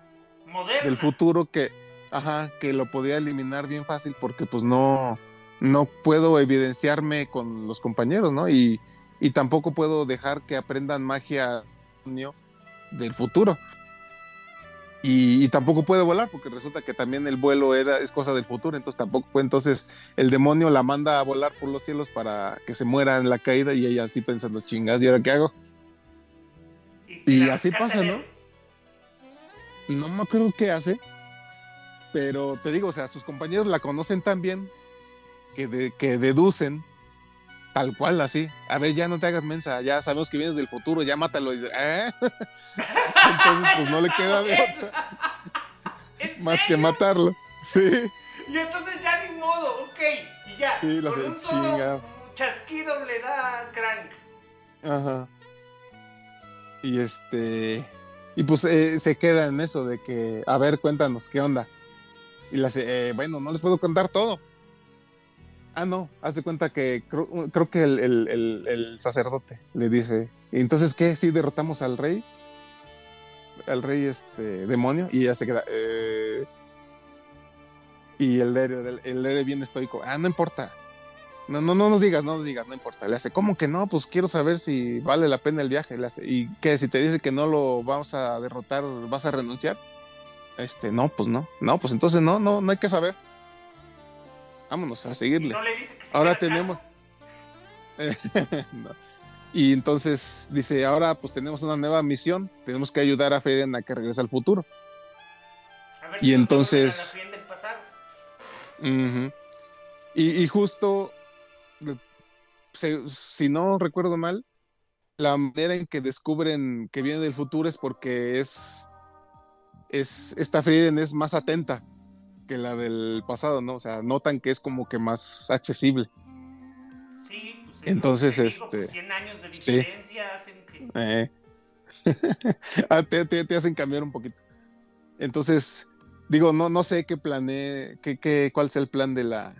Moderna. del futuro que, ajá, que lo podía eliminar bien fácil porque pues no, no puedo evidenciarme con los compañeros, ¿no? Y, y tampoco puedo dejar que aprendan magia del futuro. Y, y tampoco puede volar porque resulta que también el vuelo era, es cosa del futuro, entonces tampoco puede. Entonces el demonio la manda a volar por los cielos para que se muera en la caída y ella así pensando, chingas, ¿y ahora qué hago? y así pasa, ¿no? No me acuerdo qué hace, pero te digo, o sea, sus compañeros la conocen tan bien que, de- que deducen tal cual así. A ver, ya no te hagas mensa, ya sabemos que vienes del futuro, ya mátalo. Y, ¿eh? [laughs] Entonces, pues no le queda de otra [laughs] ¿En más que matarlo. Sí, Y entonces ya ni modo, ok. Y ya. Sí, lo con sé, un solo chinga. chasquido le da crank. ajá. Y este, y pues eh, se queda en eso de que, a ver, cuéntanos, ¿qué onda? Y hace, "Eh, bueno, no les puedo contar todo. Ah, no, haz de cuenta que creo, que el, sacerdote le dice, "¿Y entonces qué? ¿Sí derrotamos al rey? Al rey este demonio, y ella se queda, "Eh". Y el héroe, el héroe bien estoico, ah, no importa. No, no, no nos digas, no nos digas, no importa. Le hace, ¿cómo que no? Pues quiero saber si vale la pena el viaje. ¿y qué? Si te dice que no lo vamos a derrotar, ¿vas a renunciar? Este, no, pues no. No, pues entonces no, no, no hay que saber. Vámonos a seguirle. no le dice que se Ahora tenemos-. [laughs] No. Y entonces dice, ahora pues tenemos una nueva misión, tenemos que ayudar a Feren a que regrese al futuro. A ver y si entonces- a la del pasado. Y, y justo, se- si no recuerdo mal, la manera en que descubren que viene del futuro es porque es, es esta Frieren es más atenta que la del pasado, ¿no? O sea, notan que es como que más accesible. Sí, pues es Entonces, digo, este, pues, 100 años de sí. diferencia hacen que. Eh. [laughs] Ah, te, te- te hacen cambiar un poquito. Entonces, digo, no, no sé qué planeé, qué, qué, cuál sea el plan de la,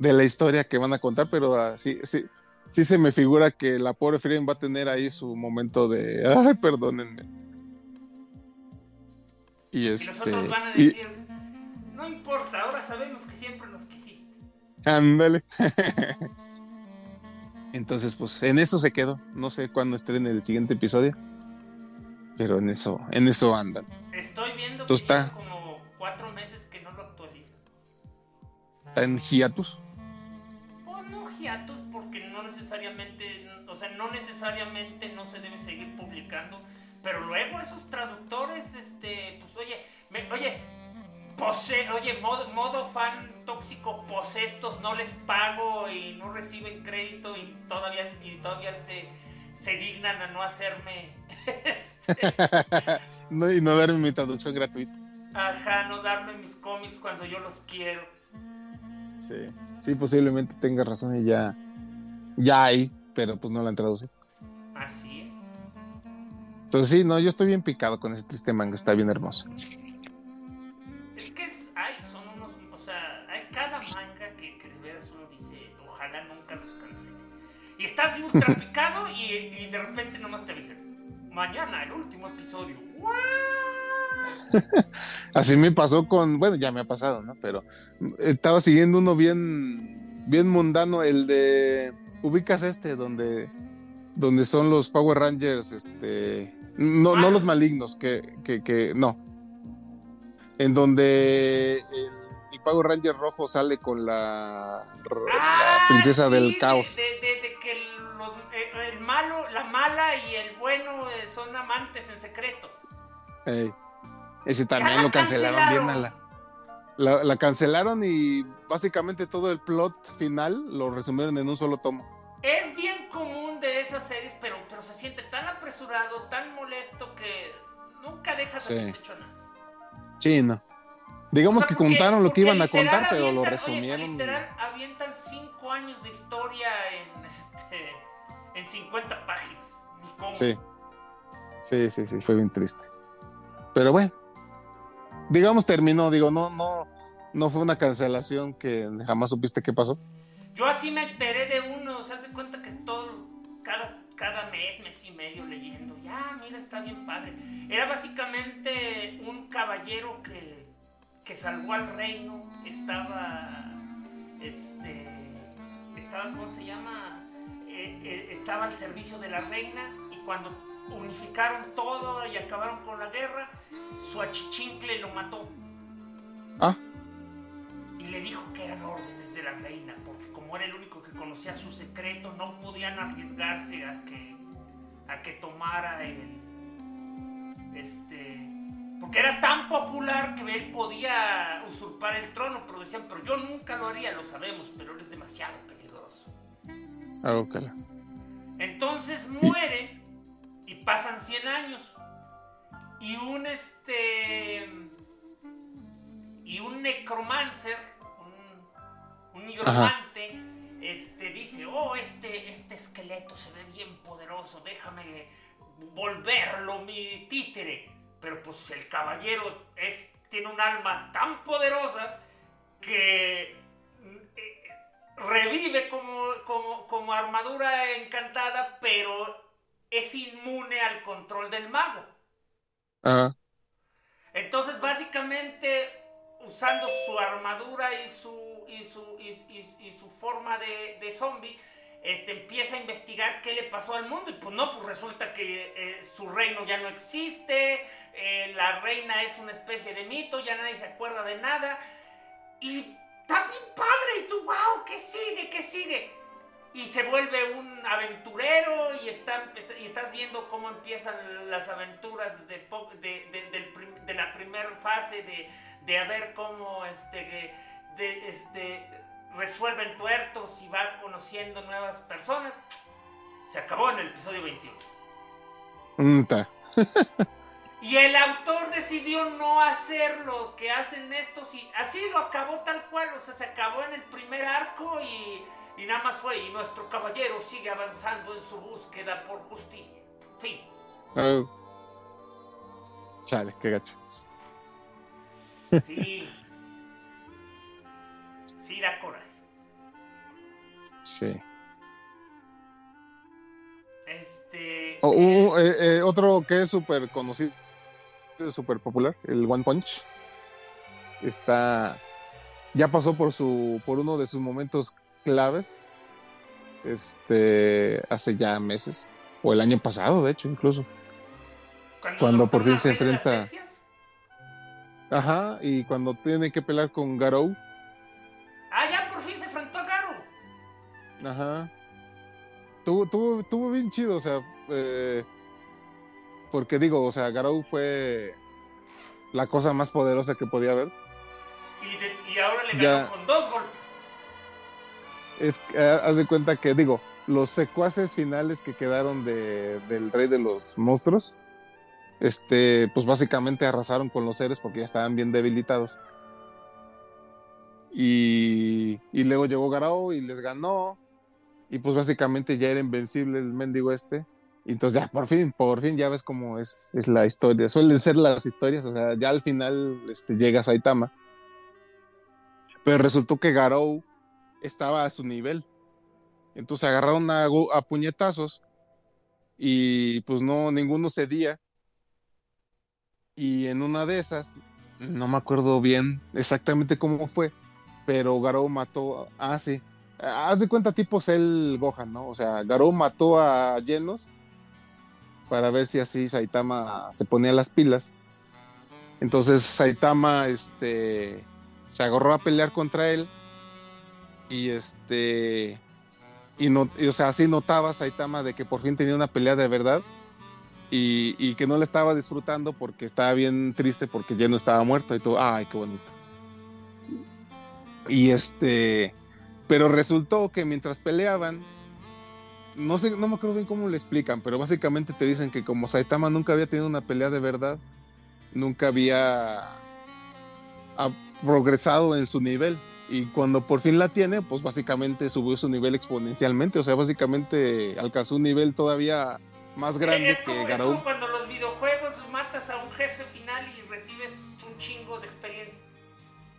de la historia que van a contar, pero ah, sí, sí, sí se me figura que la pobre Frieren va a tener ahí su momento de, ay, perdónenme. Y Y este, nosotros van a y- decir: No importa, ahora sabemos que siempre nos quisiste. ándale. [laughs] Entonces, pues en eso se quedó. No sé cuándo estrene el siguiente episodio, pero en eso, en eso andan. Estoy viendo que está. como cuatro meses que no lo actualizan. Está en hiatus. Pues no hiatus, porque no necesariamente, o sea, no necesariamente no se debe seguir publicando. Pero luego esos traductores, este, pues oye, me- oye, pose, oye, modo, modo fan tóxico, posestos, no les pago y no reciben crédito y todavía, y todavía se, se dignan a no hacerme, [laughs] este, [laughs] No, y no darme mi traducción gratuita. ajá, no darme mis cómics cuando yo los quiero. Sí. Sí, posiblemente tenga razón y ya, ya hay, pero pues no la han traducido. Así es. Entonces sí, no, yo estoy bien picado con ese triste manga, está bien hermoso. Ultra picado y, y de repente nomás te avisan. Mañana, el último episodio. ¿What? [laughs] Así me pasó con, bueno, ya me ha pasado, ¿no? Pero estaba siguiendo uno bien, bien mundano, el de, ubicas este, donde, donde son los Power Rangers, este, no, no los malignos, que, que, que, no. En donde Power Ranger rojo sale con la, la Ah, princesa sí, del de- caos. De, de- de que los- eh, el malo, la mala y el bueno eh, son amantes en secreto. Ey, ese también lo cancelaron bien a cancelaron. la, la. La cancelaron y básicamente todo el plot final lo resumieron en un solo tomo. Es bien común de esas series, pero, pero se siente tan apresurado, tan molesto que nunca dejas Sí. satisfecho nada. Sí, no. Digamos O sea, que contaron lo que iban a contar, pero lo avientan- oye, resumieron. literal avientan 5 años de historia en, [laughs] este, en 50 páginas. Cómo. Sí. Sí, sí, sí, fue bien triste. Pero bueno, digamos terminó, digo, no, no, no fue una cancelación que jamás supiste qué pasó. Yo así me enteré de uno, o sea, de cuenta que todo, cada, cada mes, mes y medio leyendo. Ya, mira, está bien padre. Era básicamente un caballero que, que salvó al reino, estaba, este, estaba, ¿cómo se llama? Eh, eh, estaba al servicio de la reina y cuando unificaron todo y acabaron con la guerra, su achichincle lo mató Ah, y le dijo que eran órdenes de la reina, porque como era el único que conocía su secreto, no podían arriesgarse a que, a que tomara el. Este. Porque era tan popular que él podía usurpar el trono, pero decían, pero yo nunca lo haría, lo sabemos, pero él es demasiado peligroso. ah. Entonces muere y pasan 100 años. Y un este. Y un necromancer, un, un nigromante, este, dice: Oh, este, este esqueleto se ve bien poderoso, déjame volverlo mi títere. Pero pues el caballero es, tiene un alma tan poderosa que eh, revive como, como, como armadura encantada, pero es inmune al control del mago. Ajá. Entonces, básicamente, usando su armadura y su, y su, y, y- y su forma de, de zombie, este, empieza a investigar qué le pasó al mundo. Y pues no, pues resulta que eh, su reino ya no existe, eh, la reina es una especie de mito, ya nadie se acuerda de nada. Y está bien padre, y tú, wow, ¿qué sigue? ¿Qué sigue? Y se vuelve un aventurero y, está, y estás viendo cómo empiezan las aventuras de, de, de- la primera fase de, a ver cómo este, de- este, resuelven tuertos y va conociendo nuevas personas. Se acabó en el episodio 21. Mm. Y el autor decidió no hacer lo que hacen estos y así lo acabó tal cual, o sea, se acabó en el primer arco y, y nada más fue, y nuestro caballero sigue avanzando en su búsqueda por justicia. Fin. Ah. Chale, qué gacho. Sí. Sí, da coraje. Sí. Este... O- u- eh, eh, otro que es súper conocido, súper popular, el One Punch. Está. Ya pasó por su. por uno de sus momentos claves. Este. hace ya meses. O el año pasado, de hecho, incluso. cuando por fin se enfrenta-. Ajá. Y cuando tiene que pelear con Garou. Ajá. Tuvo, tuvo, tuvo bien chido, o sea. eh, porque digo, o sea, Garou fue la cosa más poderosa que podía haber. Y, de- y ahora le Ya. ganó con dos golpes. es eh, haz de cuenta que digo los secuaces finales que quedaron de, del rey de los monstruos este pues básicamente arrasaron con los seres porque ya estaban bien debilitados y, y luego llegó Garou y les ganó y pues básicamente ya era invencible el mendigo este y entonces ya por fin por fin ya ves cómo es, es la historia suelen ser las historias o sea ya al final este, llega Saitama pero resultó que Garou estaba a su nivel. Entonces agarraron a, a puñetazos y pues no, ninguno cedía. Y en una de esas, no me acuerdo bien exactamente cómo fue, pero Garou mató, ah, sí, haz de cuenta tipo Cell Gohan, ¿no? O sea, Garou mató a Genos para ver si así Saitama se ponía las pilas. Entonces Saitama, este, se agarró a pelear contra él y este, y no, y, o sea, así notaba Saitama de que por fin tenía una pelea de verdad y, y que no la estaba disfrutando porque estaba bien triste porque ya no estaba muerto y todo, ay, qué bonito. Y este, pero resultó que mientras peleaban, no sé, no me acuerdo bien cómo le explican, pero básicamente te dicen que como Saitama nunca había tenido una pelea de verdad, nunca había ha progresado en su nivel. Y cuando por fin la tiene, pues básicamente subió su nivel exponencialmente. O sea, básicamente alcanzó un nivel todavía más grande es, como, que es Garou. como cuando los videojuegos matas a un jefe final y recibes un chingo de experiencia.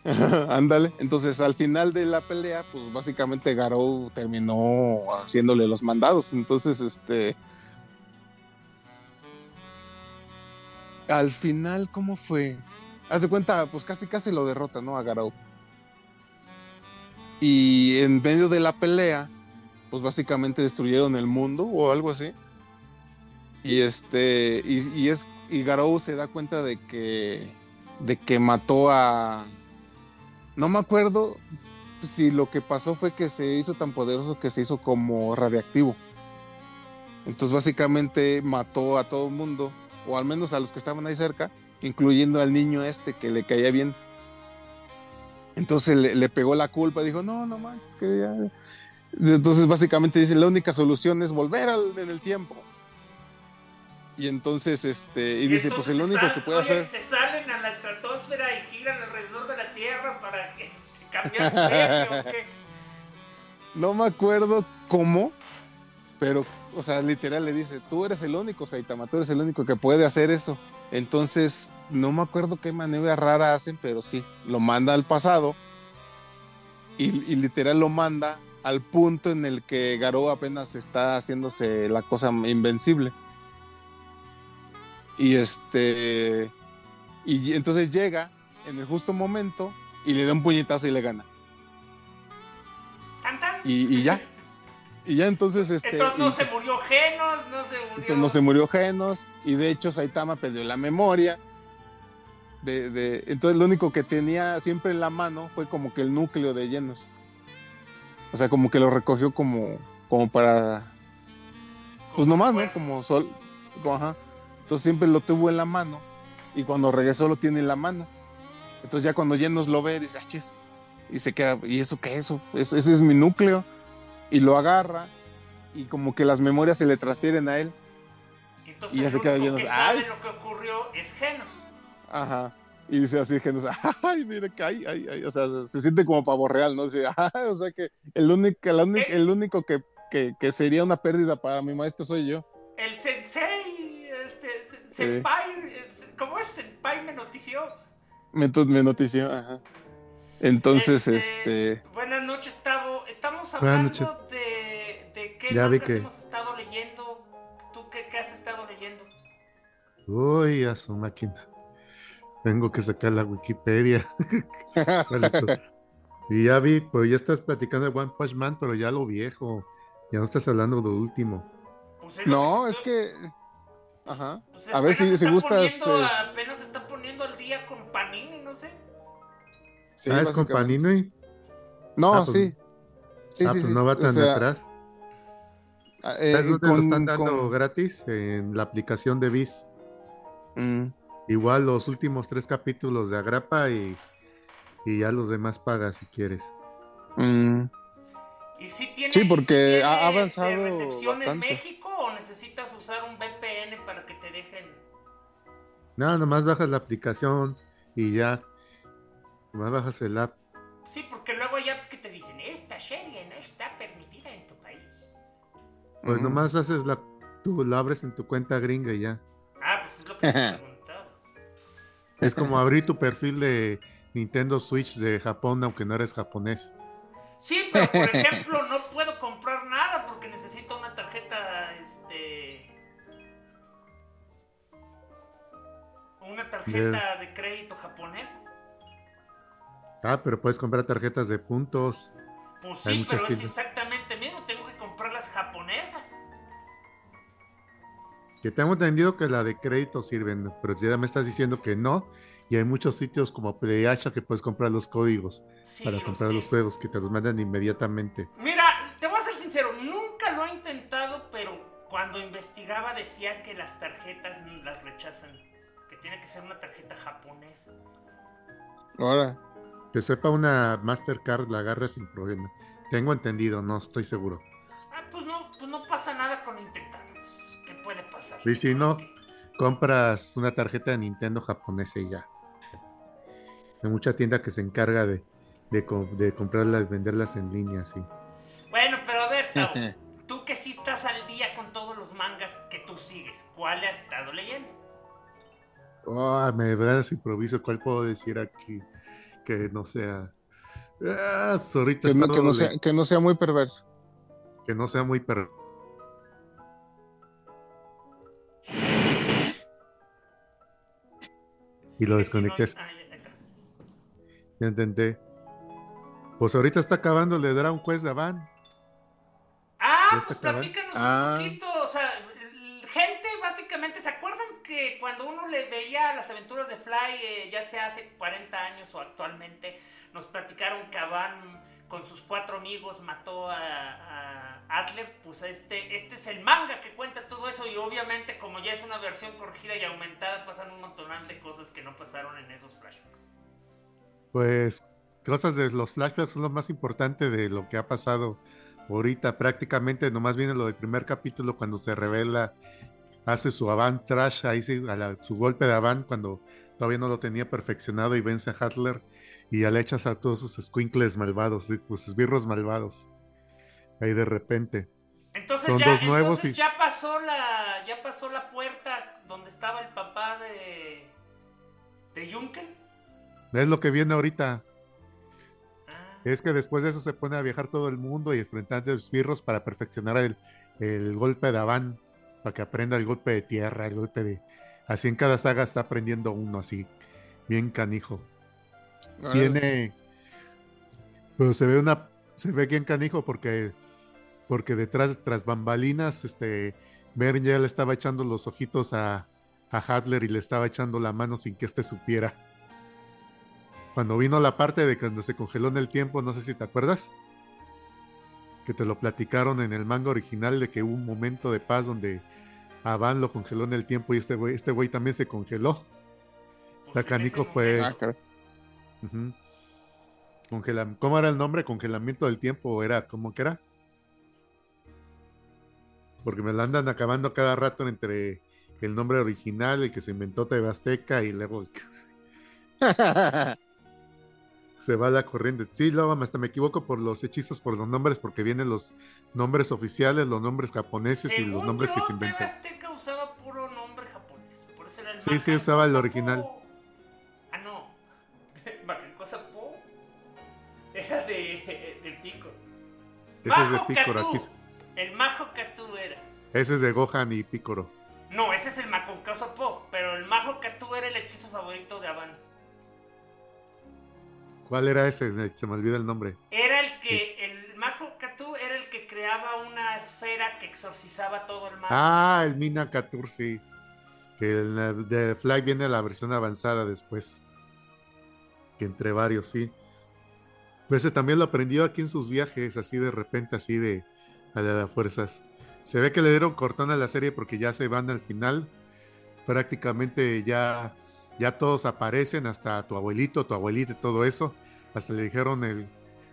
[laughs] Ándale. Entonces, al final de la pelea, pues básicamente Garou terminó haciéndole los mandados. Entonces, este. Al final, ¿cómo fue? Haz de cuenta, pues casi casi lo derrota, ¿no? A Garou. Y en medio de la pelea, pues básicamente destruyeron el mundo o algo así. Y este. Y, es. Y Garou se da cuenta de que. de que mató a. No me acuerdo si lo que pasó fue que se hizo tan poderoso que se hizo como radiactivo. Entonces básicamente mató a todo el mundo, o al menos a los que estaban ahí cerca, incluyendo al niño este que le caía bien. Entonces le, le pegó la culpa, dijo, no, no manches, que ya... Entonces básicamente dice, la única solución es volver al, en el tiempo. Y entonces, este, y, dice, pues el único sal, que puede oye, hacer... Se salen a la estratosfera y giran alrededor de la Tierra para No me acuerdo cómo, pero, o sea, literal le dice, tú eres el único, Saitama, tú eres el único que puede hacer eso. Entonces, no me acuerdo qué maniobra rara hacen, pero sí, lo manda al pasado y, y literal lo manda al punto en el que Garou apenas está haciéndose la cosa invencible. Y este, y entonces llega en el justo momento y le da un puñetazo y le gana. Tan, tan. Y, y ya. Y ya entonces este. Entonces no y, se pues, murió Genos, no se murió. entonces no se murió Genos. Y de hecho Saitama perdió la memoria. De, de- entonces lo único que tenía siempre en la mano fue como que el núcleo de Genos. O sea, como que lo recogió como, como para. Pues nomás, ¿no? Como sol. como, ajá. Entonces siempre lo tuvo en la mano. Y cuando regresó lo tiene en la mano. Entonces ya cuando Genos lo ve, dice, ah, chis. Y se queda, ¿y eso qué es eso? Ese es mi núcleo. Y lo agarra. Y como que las memorias se le transfieren a él. Entonces y ya el se queda único lleno que sabe ¡ay! lo que ocurrió es Genos. Ajá. Y dice así, Genos, [laughs] ay, mira que ay, ay, ay. O sea, se siente como pavo real, ¿no? Dice, "Ay", [laughs] o sea que el único, el único, el único que, que, que sería una pérdida para mi maestro soy yo. El sensei, este, se- senpai, es- ¿cómo es? Senpai me notició. Me, me notició, ajá. Entonces, este. Buenas noches, Tavo. Estamos hablando de, de qué Ya vi que- hemos estado leyendo. ¿Tú qué, qué has estado leyendo? Uy, a su máquina. Tengo que sacar la Wikipedia. [laughs] Y ya vi, pues ya estás platicando de One Punch Man, pero ya lo viejo. Ya no estás hablando de lo último. Pues es lo No, es estoy- que. Ajá. pues a ver si- se si gustas, poniendo- eh. Apenas se está poniendo al día con Panini, no sé. Sí, ah, es con. Panini. No, Ah, pues- sí. Sí, ah, sí, pues sí. no va O tan sea, atrás. eh, ¿Sabes dónde con- lo están dando con- gratis? En la aplicación de Viz. Mm, Igual los últimos tres capítulos de Agrapa y, y ya los demás pagas si quieres. mm. ¿Y si tiene, Sí, si porque tiene, ha- este, avanzado recepción en bastante. México o necesitas usar un VPN para que te dejen? Nada, nomás bajas la aplicación y ya. Nomás bajas el app. Sí, porque luego hay apps que te dicen, esta serie no está permitida en tu país. Pues nomás haces la. Tú lo abres en tu cuenta gringa y ya. Ah, pues es lo que te preguntaba. Es como abrir tu perfil de Nintendo Switch de Japón, aunque no eres japonés. Sí, pero por ejemplo, no puedo comprar nada porque necesito una tarjeta, este. Una tarjeta de crédito japonesa. Ah, pero puedes comprar tarjetas de puntos. Pues sí, pero es exactamente mismo. Tengo que comprar las japonesas. Que tengo entendido que la de crédito sirven, pero ya me estás diciendo que no, y hay muchos sitios como PlayAsia que puedes comprar los códigos Sí, para lo comprar sé. los juegos que te los mandan inmediatamente. Mira, te voy a ser sincero, nunca lo he intentado, pero cuando investigaba decía que las tarjetas las rechazan. Que tiene que ser una tarjeta japonesa. Ahora, Que sepa una Mastercard, la agarra sin problema. Tengo entendido, no estoy seguro. Ah, pues no, pues no pasa nada con intentarlo. Pues, ¿Qué puede pasar? Y si Es no, que- compras una tarjeta de Nintendo japonesa y ya. Hay mucha tienda que se encarga de, de, co- de comprarlas y venderlas en línea, sí. Bueno, pero a ver, Tao, [laughs] tú que sí estás al día con todos los mangas que tú sigues, ¿cuál has estado leyendo? Oh, me das improviso. ¿Cuál puedo decir aquí que no sea? Ah, ahorita que no, que sea, que no sea muy perverso. que no sea muy per... Y lo desconecté. ah, ya, intenté. Pues ahorita está acabando le dará un juez de Van. Ah, ¿Ya está pues platícanos Ah. un poquito. O sea, el- gente básicamente, ¿se acuerdan que cuando uno le veía las aventuras de Fly, eh, ya sea hace 40 años o actualmente, nos platicaron que Avan con sus cuatro amigos mató a, a Adler? Pues este, este es el manga que cuenta todo eso y obviamente como ya es una versión corregida y aumentada, pasan un montonal de cosas que no pasaron en esos flashbacks. Pues cosas de los flashbacks son lo más importante de lo que ha pasado ahorita. Prácticamente nomás viene lo del primer capítulo cuando se revela, hace su Avant Trash, ahí sí, a la- su golpe de Avant cuando todavía no lo tenía perfeccionado y vence a Hadler y ya le echas a todos sus squinkles malvados, sí, pues esbirros malvados. Ahí de repente. Entonces Son ya, dos nuevos entonces y- ya pasó la ya pasó la puerta donde estaba el papá de de Junkel. Es lo que viene ahorita. Ah, Es que después de eso se pone a viajar todo el mundo y enfrentar a los birros para perfeccionar el, el golpe de Avan, para que aprenda el golpe de tierra, el golpe de... Así en cada saga está aprendiendo uno así, bien canijo. Tiene... Pero se ve una... Se ve bien canijo porque... Porque detrás, tras bambalinas, este... Bern ya le estaba echando los ojitos a, a Hadler y le estaba echando la mano sin que éste supiera. Cuando vino la parte de cuando se congeló en el tiempo, no sé si te acuerdas, que te lo platicaron en el manga original de que hubo un momento de paz donde a Van lo congeló en el tiempo y este güey, este güey también se congeló. la en Canico ese fue-. Congelam- ¿Cómo era el nombre? Congelamiento del tiempo, era ¿cómo que era? Porque me lo andan acabando cada rato entre el nombre original, el que se inventó TV Azteca y luego el que [laughs] se va la corriente. Sí, luego hasta me equivoco por los hechizos, por los nombres, porque vienen los nombres oficiales, los nombres japoneses y los nombres que se inventan. Azteca usaba puro nombre japonés. Por eso era el Sí, sí, usaba el original. Ah, no. [laughs] Makan Kosapo era de, del pico. Ese es de Picoro, aquí El Majo Katu era. Ese es de Gohan y Picoro. No, ese es el Makon Kosapo. Pero el Majo Katu era el hechizo favorito de Avan. ¿Cuál era ese? Se me olvida el nombre. Era el que. El Majo Katu era el que creaba una esfera que exorcizaba todo el mal. Ah, el Mina Katur, sí. Que en la- de Fly viene la versión avanzada después. Que entre varios, sí. Pues ese también lo aprendió aquí en sus viajes, así de repente, así de a la de fuerzas. Se ve que le dieron cortón a la serie porque ya se van al final. Prácticamente ya, ya todos aparecen, hasta tu abuelito, tu abuelita y todo eso. Hasta le dijeron el.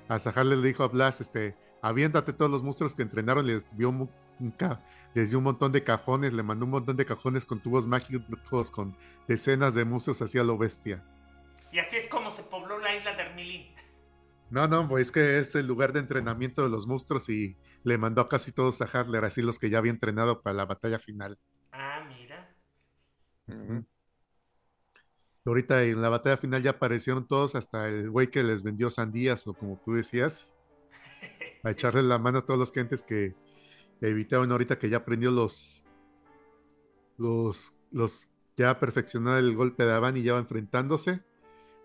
A Sahar le dijo a Blas, este, aviéntate todos los monstruos que entrenaron, les dio un, les dio un montón de cajones, le mandó un montón de cajones con tubos mágicos, con decenas de monstruos así a lo bestia. Y así es como se pobló la isla de Ermilín. No, no, pues es que es el lugar de entrenamiento de los monstruos y le mandó a casi todos a Hadler, así los que ya había entrenado para la batalla final. Ah, mira. Ahorita en la batalla final ya aparecieron todos, hasta el güey que les vendió sandías, o como tú decías, a echarle la mano a todos los clientes que evitaron ahorita que ya aprendió los, los, los ya perfeccionó el golpe de Avan y ya va enfrentándose.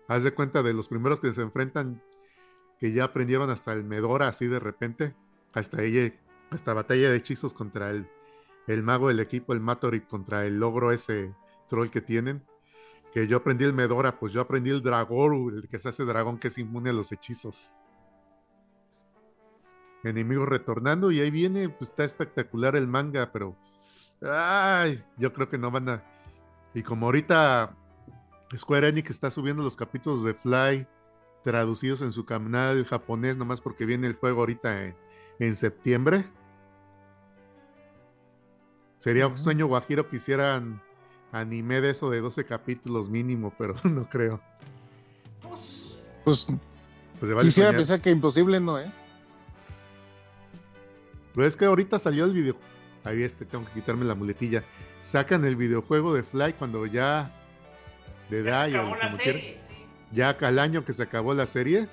Haz de cuenta de los primeros que se enfrentan, que ya aprendieron hasta el Medora así de repente, hasta ella, hasta batalla de hechizos contra el, el mago del equipo, el Matorip, contra el logro ese troll que tienen. Que yo aprendí el Medora, pues yo aprendí el Dragoru, el que se hace dragón que es inmune a los hechizos. Enemigos retornando y ahí viene, pues está espectacular el manga, pero ay, yo creo que no van a. Y como ahorita Square Enix está subiendo los capítulos de Fly traducidos en su canal japonés, nomás porque viene el juego ahorita en, en septiembre. Sería un sueño guajiro que hicieran anime de eso de 12 capítulos mínimo, pero [laughs] no creo. Pues, Pues vale quisiera soñar. pensar que imposible no es. Pero es que ahorita salió el video. Ahí este, tengo que quitarme la muletilla. Sacan el videojuego de Fly cuando ya le Ya da se y acabó la como quiera- serie, sí. ya al año que se acabó la serie.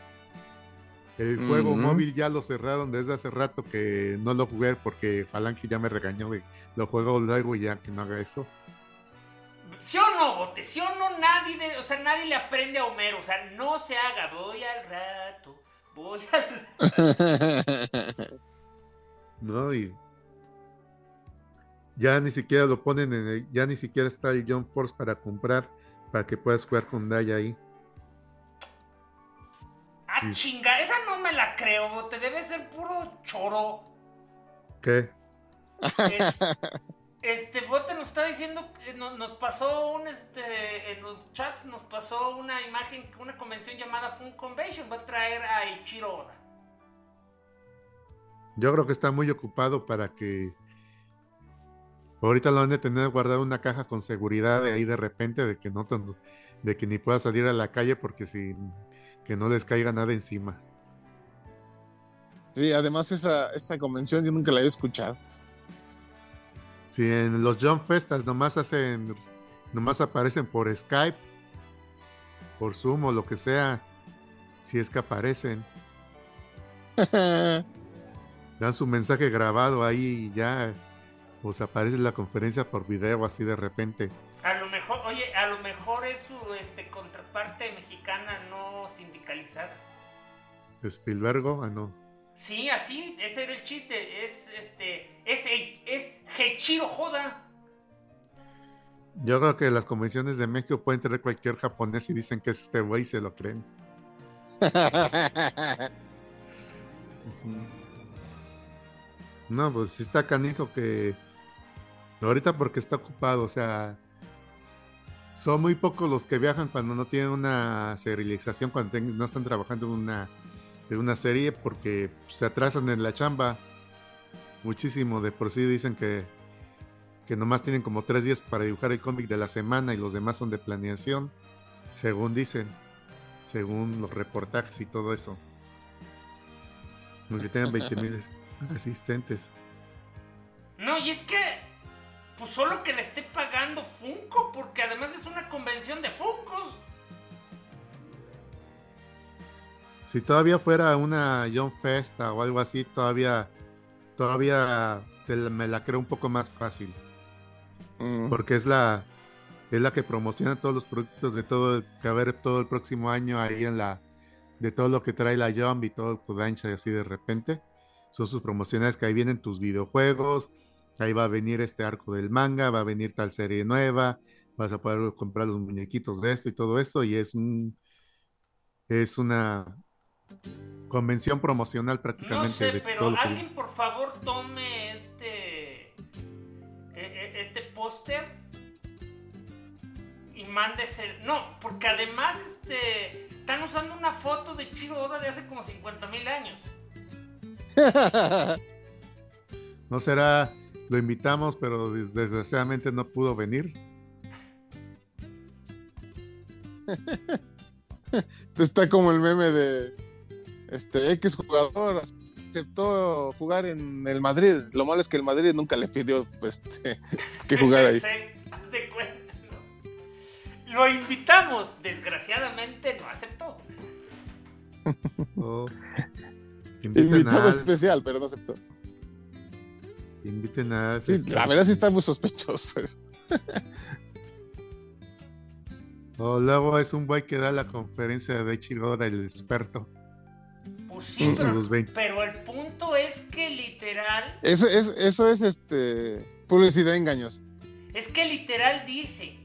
El juego móvil ya lo cerraron desde hace rato que no lo jugué porque Falange ya me regañó de lo juego luego y ya que no haga eso. ¿Sí o no, Bote? ¿Sí o no? Nadie, de- o sea, nadie le aprende a Homero. O sea, no se haga. Voy al rato. Voy al [laughs] ¿No? Y ya ni siquiera lo ponen en el, ya ni siquiera está el John Force para comprar para que puedas jugar con Daya ahí. Ah, Sí. chinga, esa no me la creo, Bote. Debe ser puro choro. ¿Qué? Es- Este bote nos está diciendo, que no- nos pasó un, este, en los chats nos pasó una imagen, una convención llamada Fun Convention, va a traer a Ichiro Oda. Yo creo que está muy ocupado para que ahorita lo van a tener guardado una caja con seguridad de ahí de repente de que no te- de que ni pueda salir a la calle porque si que no les caiga nada encima. Sí, además esa, esa convención yo nunca la había escuchado. Si en los Jump Festas nomás hacen nomás aparecen por Skype, por Zoom o lo que sea, si es que aparecen, [laughs] dan su mensaje grabado ahí y ya pues aparece la conferencia por video así de repente. A lo mejor, oye, a lo mejor es su este, contraparte mexicana no sindicalizada. Spielbergo, ah no. Sí, así, ese era el chiste, es este, es, es Hechiro Joda. Yo creo que las convenciones de México pueden tener cualquier japonés y dicen que es este güey y se lo creen. [laughs] No, pues sí está canijo que ahorita porque está ocupado, o sea, son muy pocos los que viajan cuando no tienen una serialización, cuando no están trabajando en una, en una serie porque se atrasan en la chamba muchísimo. De por sí dicen que, que nomás tienen como tres días para dibujar el cómic de la semana y los demás son de planeación, según dicen, según los reportajes y todo eso. Aunque tengan 20 mil [laughs] asistentes. No, y es que, pues solo que le esté pagando Funko, porque además es una convención de Funkos. Si todavía fuera una John Festa o algo así, todavía, todavía te me la creo un poco más fácil. Mm. Porque es la, es la que promociona todos los productos de todo, el- que va a haber todo el próximo año ahí en la, de todo lo que trae la Jump y todo el Kodansha y así de repente. Son sus promociones que ahí vienen tus videojuegos, ahí va a venir este arco del manga, va a venir tal serie nueva, vas a poder comprar los muñequitos de esto y todo esto y es un, es una convención promocional No prácticamente sé, de pero todo lo que alguien por favor tome este, e- e- este póster y mándese. No, porque además este, están usando una foto de Chiro Oda de hace como 50 mil años. [laughs] no será, lo invitamos, pero des- desgraciadamente no pudo venir. [laughs] Está como el meme de este X jugador aceptó jugar en el Madrid. Lo malo es que el Madrid nunca le pidió pues, este, [laughs] que jugara ahí. Cuenta, ¿no? Lo invitamos, desgraciadamente no aceptó. Oh. [laughs] Invitado a, especial, pero no aceptó. inviten a Sí, la verdad sí está muy sospechoso. O luego es un güey que da la conferencia de Ichiroda, el experto. Pues sí, Con pero, sus 20. pero el punto es que literal, Eso es, eso es este publicidad engañosa. es que literal dice,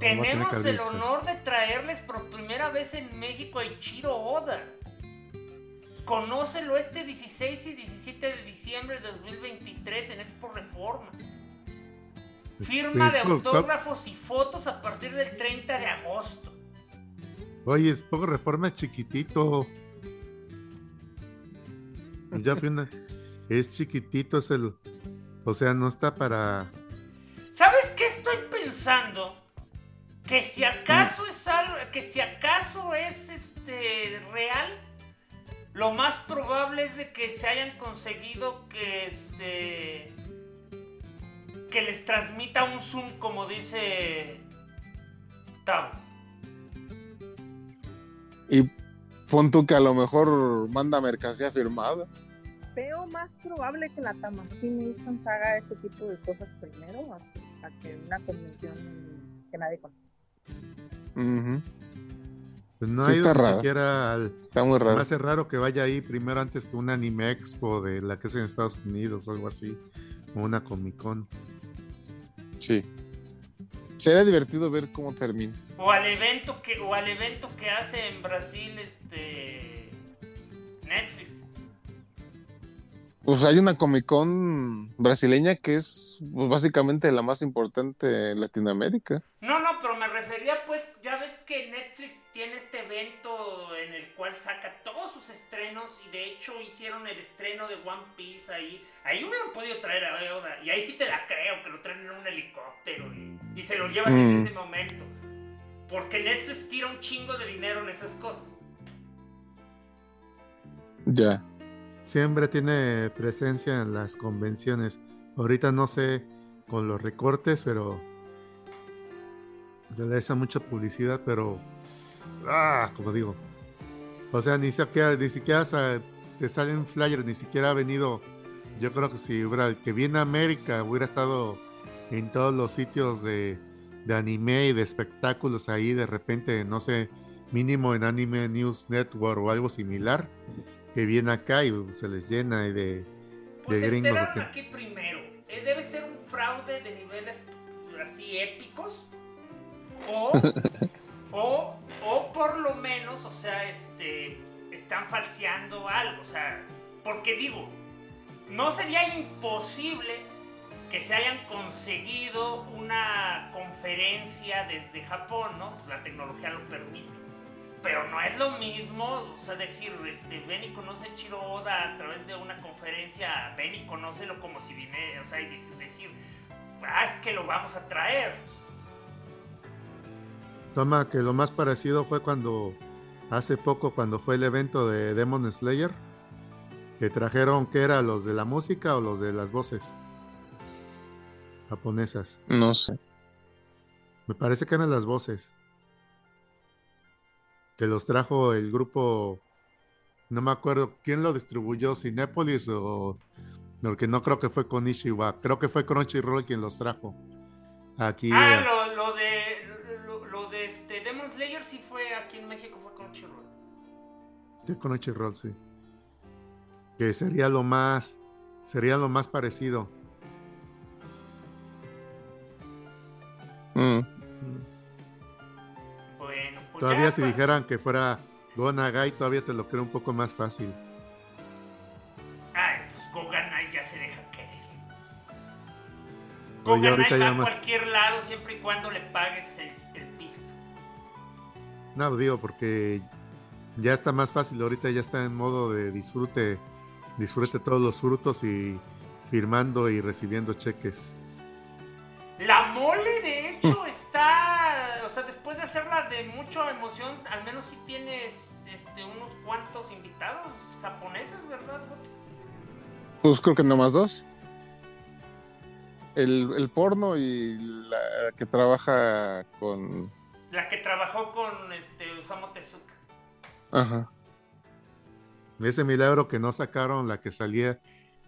tenemos el honor de traerles por primera vez en México a Ichiro Oda. Conócelo este 16 y 17 de diciembre de 2023 en Expo Reforma. Firma de Es como- autógrafos y fotos a partir del 30 de agosto. Oye, es poco reforma chiquitito. Ya fui una- Es chiquitito, es el. O sea, no está para. ¿Sabes qué estoy pensando? Que si acaso es algo, que si acaso es este real, lo más probable es de que se hayan conseguido que este que les transmita un zoom como dice Tao. Y pon tú que a lo mejor manda mercancía firmada. Veo más probable que la Tamashii Nations haga ese tipo de cosas primero a que, a que una convención que nadie conoce. Pues no Sí ha ido está ni raro. siquiera al. Está muy Me raro. hace raro que vaya ahí primero antes que un anime expo de la que es en Estados Unidos o algo así. O una Comic Con. Sí. Sería divertido ver cómo termina. O al evento que o al evento que hace en Brasil este Netflix. Pues hay una Comic Con brasileña que es pues, básicamente la más importante en Latinoamérica. No, no, pero me refería pues, ya ves que Netflix tiene este evento en el cual saca todos sus estrenos y de hecho hicieron el estreno de One Piece ahí. Ahí hubieran podido traer a Oda y ahí sí te la creo, que lo traen en un helicóptero y, y se lo llevan en Mm. ese momento. Porque Netflix tira un chingo de dinero en esas cosas. Ya. Siempre tiene presencia en las convenciones. Ahorita no sé con los recortes, pero. Le da mucha publicidad, pero. Ah, como digo. O sea, ni siquiera, ni siquiera te salen flyers, ni siquiera ha venido. Yo creo que si hubiera, que viene a América, hubiera estado en todos los sitios de anime y de espectáculos ahí, de repente, no sé, mínimo en Anime News Network o algo similar, que viene acá y se les llena y de, Pues de se gringos. enteraron ¿o qué? aquí primero. Eh, Debe ser un fraude de niveles así épicos. O, o, o por lo menos, o sea, este, están falseando algo. O sea, porque digo, no sería imposible que se hayan conseguido una conferencia desde Japón, ¿no? Pues la tecnología lo permite. Pero no es lo mismo, o sea, decir, este, ven y conoce Chiro Oda a través de una conferencia, ven y conócelo como si vine, o sea, y de- decir, ah, es que lo vamos a traer. Toma, que lo más parecido fue cuando, hace poco, cuando fue el evento de Demon Slayer, que trajeron, que era los de la música o los de las voces japonesas. No sé. Me parece que eran las voces. Que los trajo el grupo, no me acuerdo quién lo distribuyó, Cinépolis o... Porque no creo que fue con Ishiwa, creo que fue Crunchyroll quien los trajo. Aquí. Ah, eh, lo, lo de, lo, lo de este, Demon Slayer sí fue aquí en México, fue con Chiro. Sí, Crunchyroll, sí. Que sería lo más, sería lo más parecido. Mm. Pues Todavía si dijeran que fuera Gonagai, todavía te lo creo un poco más fácil. Ay, pues Goganai ya se deja querer. Oye, ahorita va a cualquier lado siempre y cuando le pagues el, el pisto. No, digo, porque ya está más fácil, ahorita ya está en modo de disfrute, disfrute todos los frutos y firmando y recibiendo cheques. La mole. O sea, después de hacerla de mucha emoción, al menos sí tienes este, unos cuantos invitados japoneses, ¿verdad? Pues creo que nomás dos. El, el porno y la que trabaja con. La que trabajó con este, Osamu Tezuka. Ajá. Ese milagro que no sacaron la que salía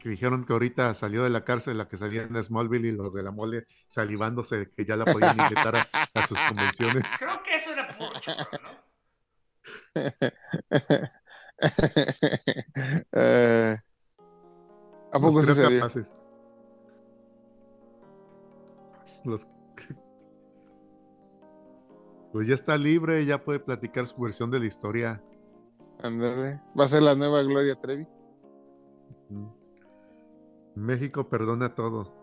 que dijeron que ahorita salió de la cárcel la que salía en Smallville y los de la mole salivándose de que ya la podían invitar a, a sus convenciones. Creo que eso era puro chorro, ¿no? Eh, ¿A poco Los creo capaces. Los- Pues ya está libre, ya puede platicar su versión de la historia. Ándale. Va a ser la nueva Gloria Trevi. Mm. México perdona todo.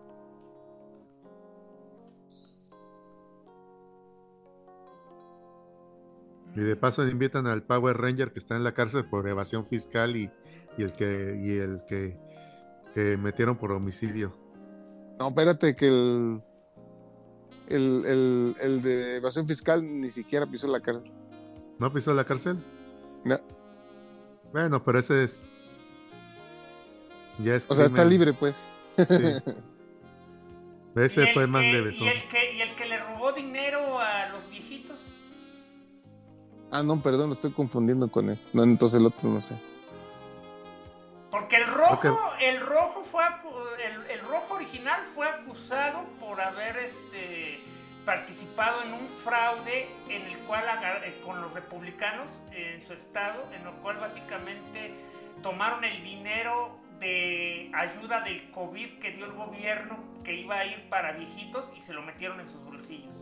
Y de paso invitan al Power Ranger que está en la cárcel por evasión fiscal y, y el que y el que, que metieron por homicidio. No, espérate que el, el, el, el de evasión fiscal ni siquiera pisó la cárcel. ¿No pisó la cárcel? No. Bueno, pero ese es. Ya es O sea, está libre, pues. Sí. Ese el fue más levesón. Y el, que, y el que le robó dinero a los viejitos. Ah, no, perdón, lo estoy confundiendo con eso. No, entonces el otro no sé. Porque el rojo, el rojo fue acu- el, el rojo original fue acusado por haber este participado en un fraude en el cual eh, con los republicanos en su estado, en lo cual básicamente tomaron el dinero de ayuda del COVID que dio el gobierno que iba a ir para viejitos y se lo metieron en sus bolsillos.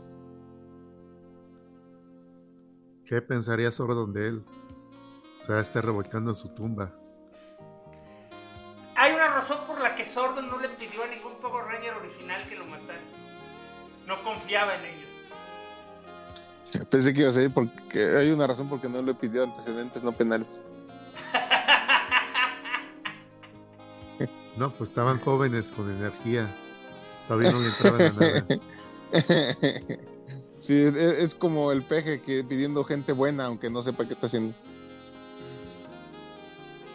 ¿Qué pensaría Sordon de él? O sea, está revolcando en su tumba. Hay una razón por la que Sordon no le pidió a ningún Power Ranger original que lo matara. No confiaba en ellos. Pensé que iba a ser porque hay una razón por qué no le pidió antecedentes no penales. [laughs] No, pues estaban jóvenes con energía. Todavía no le entraban a nada. [laughs] sí, es, es como el peje que pidiendo gente buena, aunque no sepa qué está haciendo.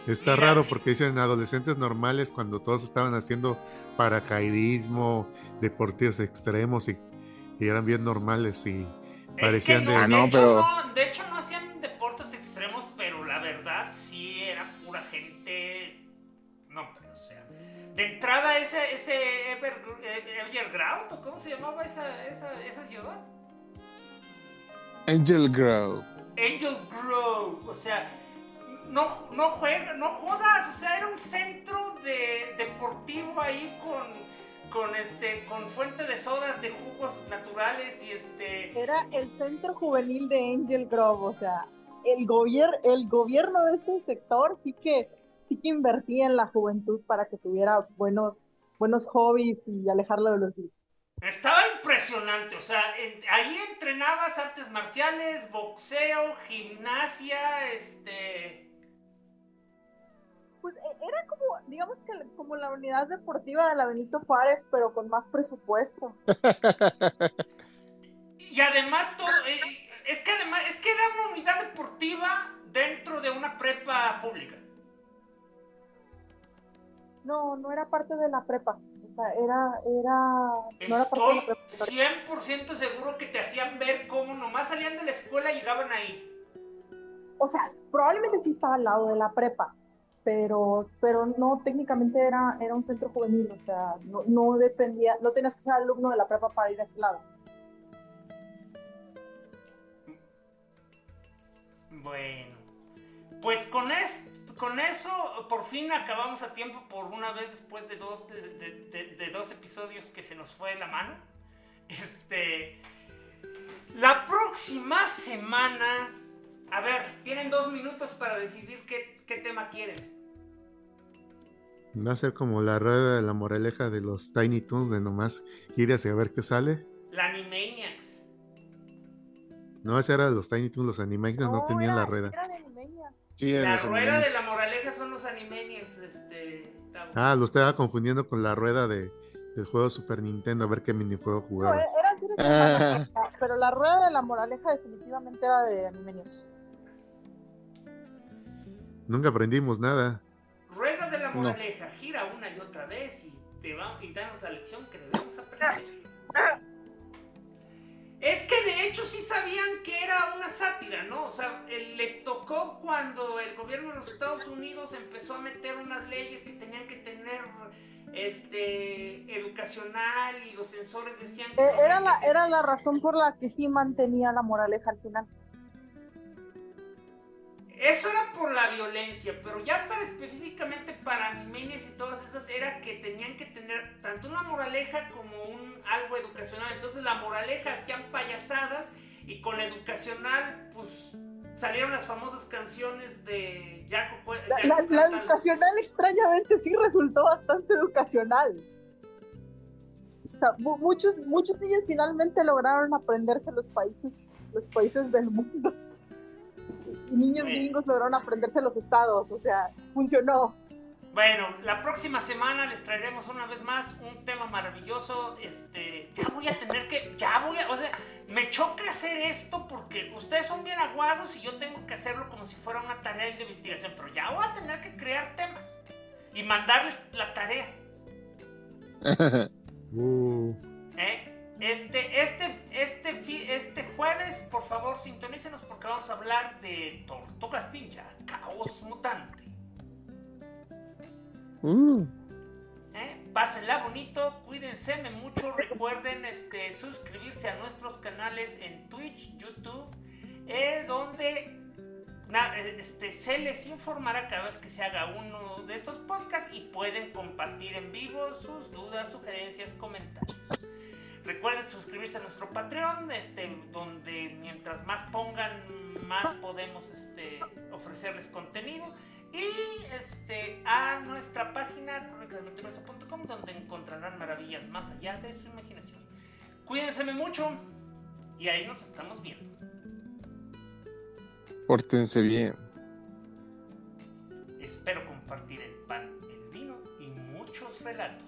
Está Mira, raro sí. porque dicen adolescentes normales cuando todos estaban haciendo paracaidismo, deportivos extremos y, y eran bien normales y parecían es que de... no, Ah, de, no, hecho, pero- no, de hecho no De entrada ese, ese Ever, eh, Everground, ¿o cómo se llamaba esa, esa, esa ciudad? Angel Grove. Angel Grove, o sea, no, no juega, no jodas, o sea, era un centro de deportivo ahí con, con este, con fuente de sodas de jugos naturales y este. Era el centro juvenil de Angel Grove, o sea, el, gobier el gobierno de ese sector sí que, sí que invertía en la juventud para que tuviera buenos, buenos hobbies y alejarlo de los vicios. Estaba impresionante, o sea, en- ahí entrenabas artes marciales, boxeo, gimnasia, este. Pues e- era como, digamos que como la unidad deportiva de la Benito Juárez, pero con más presupuesto. [laughs] Y además todo, eh, es que además, es que era una unidad deportiva dentro de una prepa pública. No, no era parte de la prepa. O sea, era, era, no era parte de la Estoy prepa. 100% seguro que te hacían ver cómo nomás salían de la escuela y llegaban ahí. O sea, probablemente sí estaba al lado de la prepa, pero, pero no, técnicamente era, era un centro juvenil, o sea, no, no dependía, no tenías que ser alumno de la prepa para ir a ese lado. Bueno, pues con, es- con eso por fin acabamos a tiempo por una vez después de dos, de, de- de- de dos episodios que se nos fue la mano. Este, la próxima semana, a ver, tienen dos minutos para decidir qué, qué tema quieren. Va a ser como la rueda de la moraleja de los Tiny Toons de nomás ir hacia ver qué sale. La Animaniacs. No, ese era de los Tiny Toons, los Animaniacs no, tenían era- la rueda. Sí, La rueda Animaniacs. de la moraleja son los Animaniacs, este. Ah, lo estaba confundiendo con la rueda de, del juego Super Nintendo, a ver qué minijuego No, jugabas. e- eran series Ah. [laughs] pero la rueda de la moraleja definitivamente era de Animaniacs. Nunca aprendimos nada. Rueda de la No. moraleja, gira una y otra vez y, te va, y danos la lección que debemos aprender. Es que de hecho sí sabían que era una sátira, ¿no? O sea, les tocó cuando el gobierno de los Estados Unidos empezó a meter unas leyes que tenían que tener este educacional y los sensores decían que... Eh, era, la, era la razón por la que sí mantenía la moraleja al final. Eso era por la violencia, pero ya para específicamente para Animaniacs y todas esas era que tenían que tener tanto una moraleja como un algo educacional. Entonces la moraleja hacían payasadas y con la educacional pues salieron las famosas canciones de Jaco. La, educacional extrañamente sí resultó bastante educacional. muchos, muchos niños finalmente lograron aprenderse los países, los países del mundo y niños gringos lograron aprenderse los estados, o sea, funcionó. Bueno, la próxima semana les traeremos una vez más un tema maravilloso. Este, ya voy a tener que, ya voy a, o sea, me choca hacer esto porque ustedes son bien aguados y yo tengo que hacerlo como si fuera una tarea de investigación, pero ya voy a tener que crear temas y mandarles la tarea. Uh. [laughs] ¿Eh? Este, este, este, este jueves, por favor, sintonícenos porque vamos a hablar de Tortugas Ninja, Caos Mutante. Mm. ¿Eh? Pásenla bonito, cuídense mucho, recuerden este, suscribirse a nuestros canales en Twitch, YouTube, eh, donde este, se les informará cada vez que se haga uno de estos podcasts y pueden compartir en vivo sus dudas, sugerencias, comentarios. Recuerden suscribirse a nuestro Patreon, este, donde mientras más pongan, más podemos este, ofrecerles contenido. Y este, a nuestra página, crónicasdelmultiverso.com, donde encontrarán maravillas más allá de su imaginación. Cuídense mucho y ahí nos estamos viendo. Pórtense bien. Espero compartir el pan, el vino y muchos relatos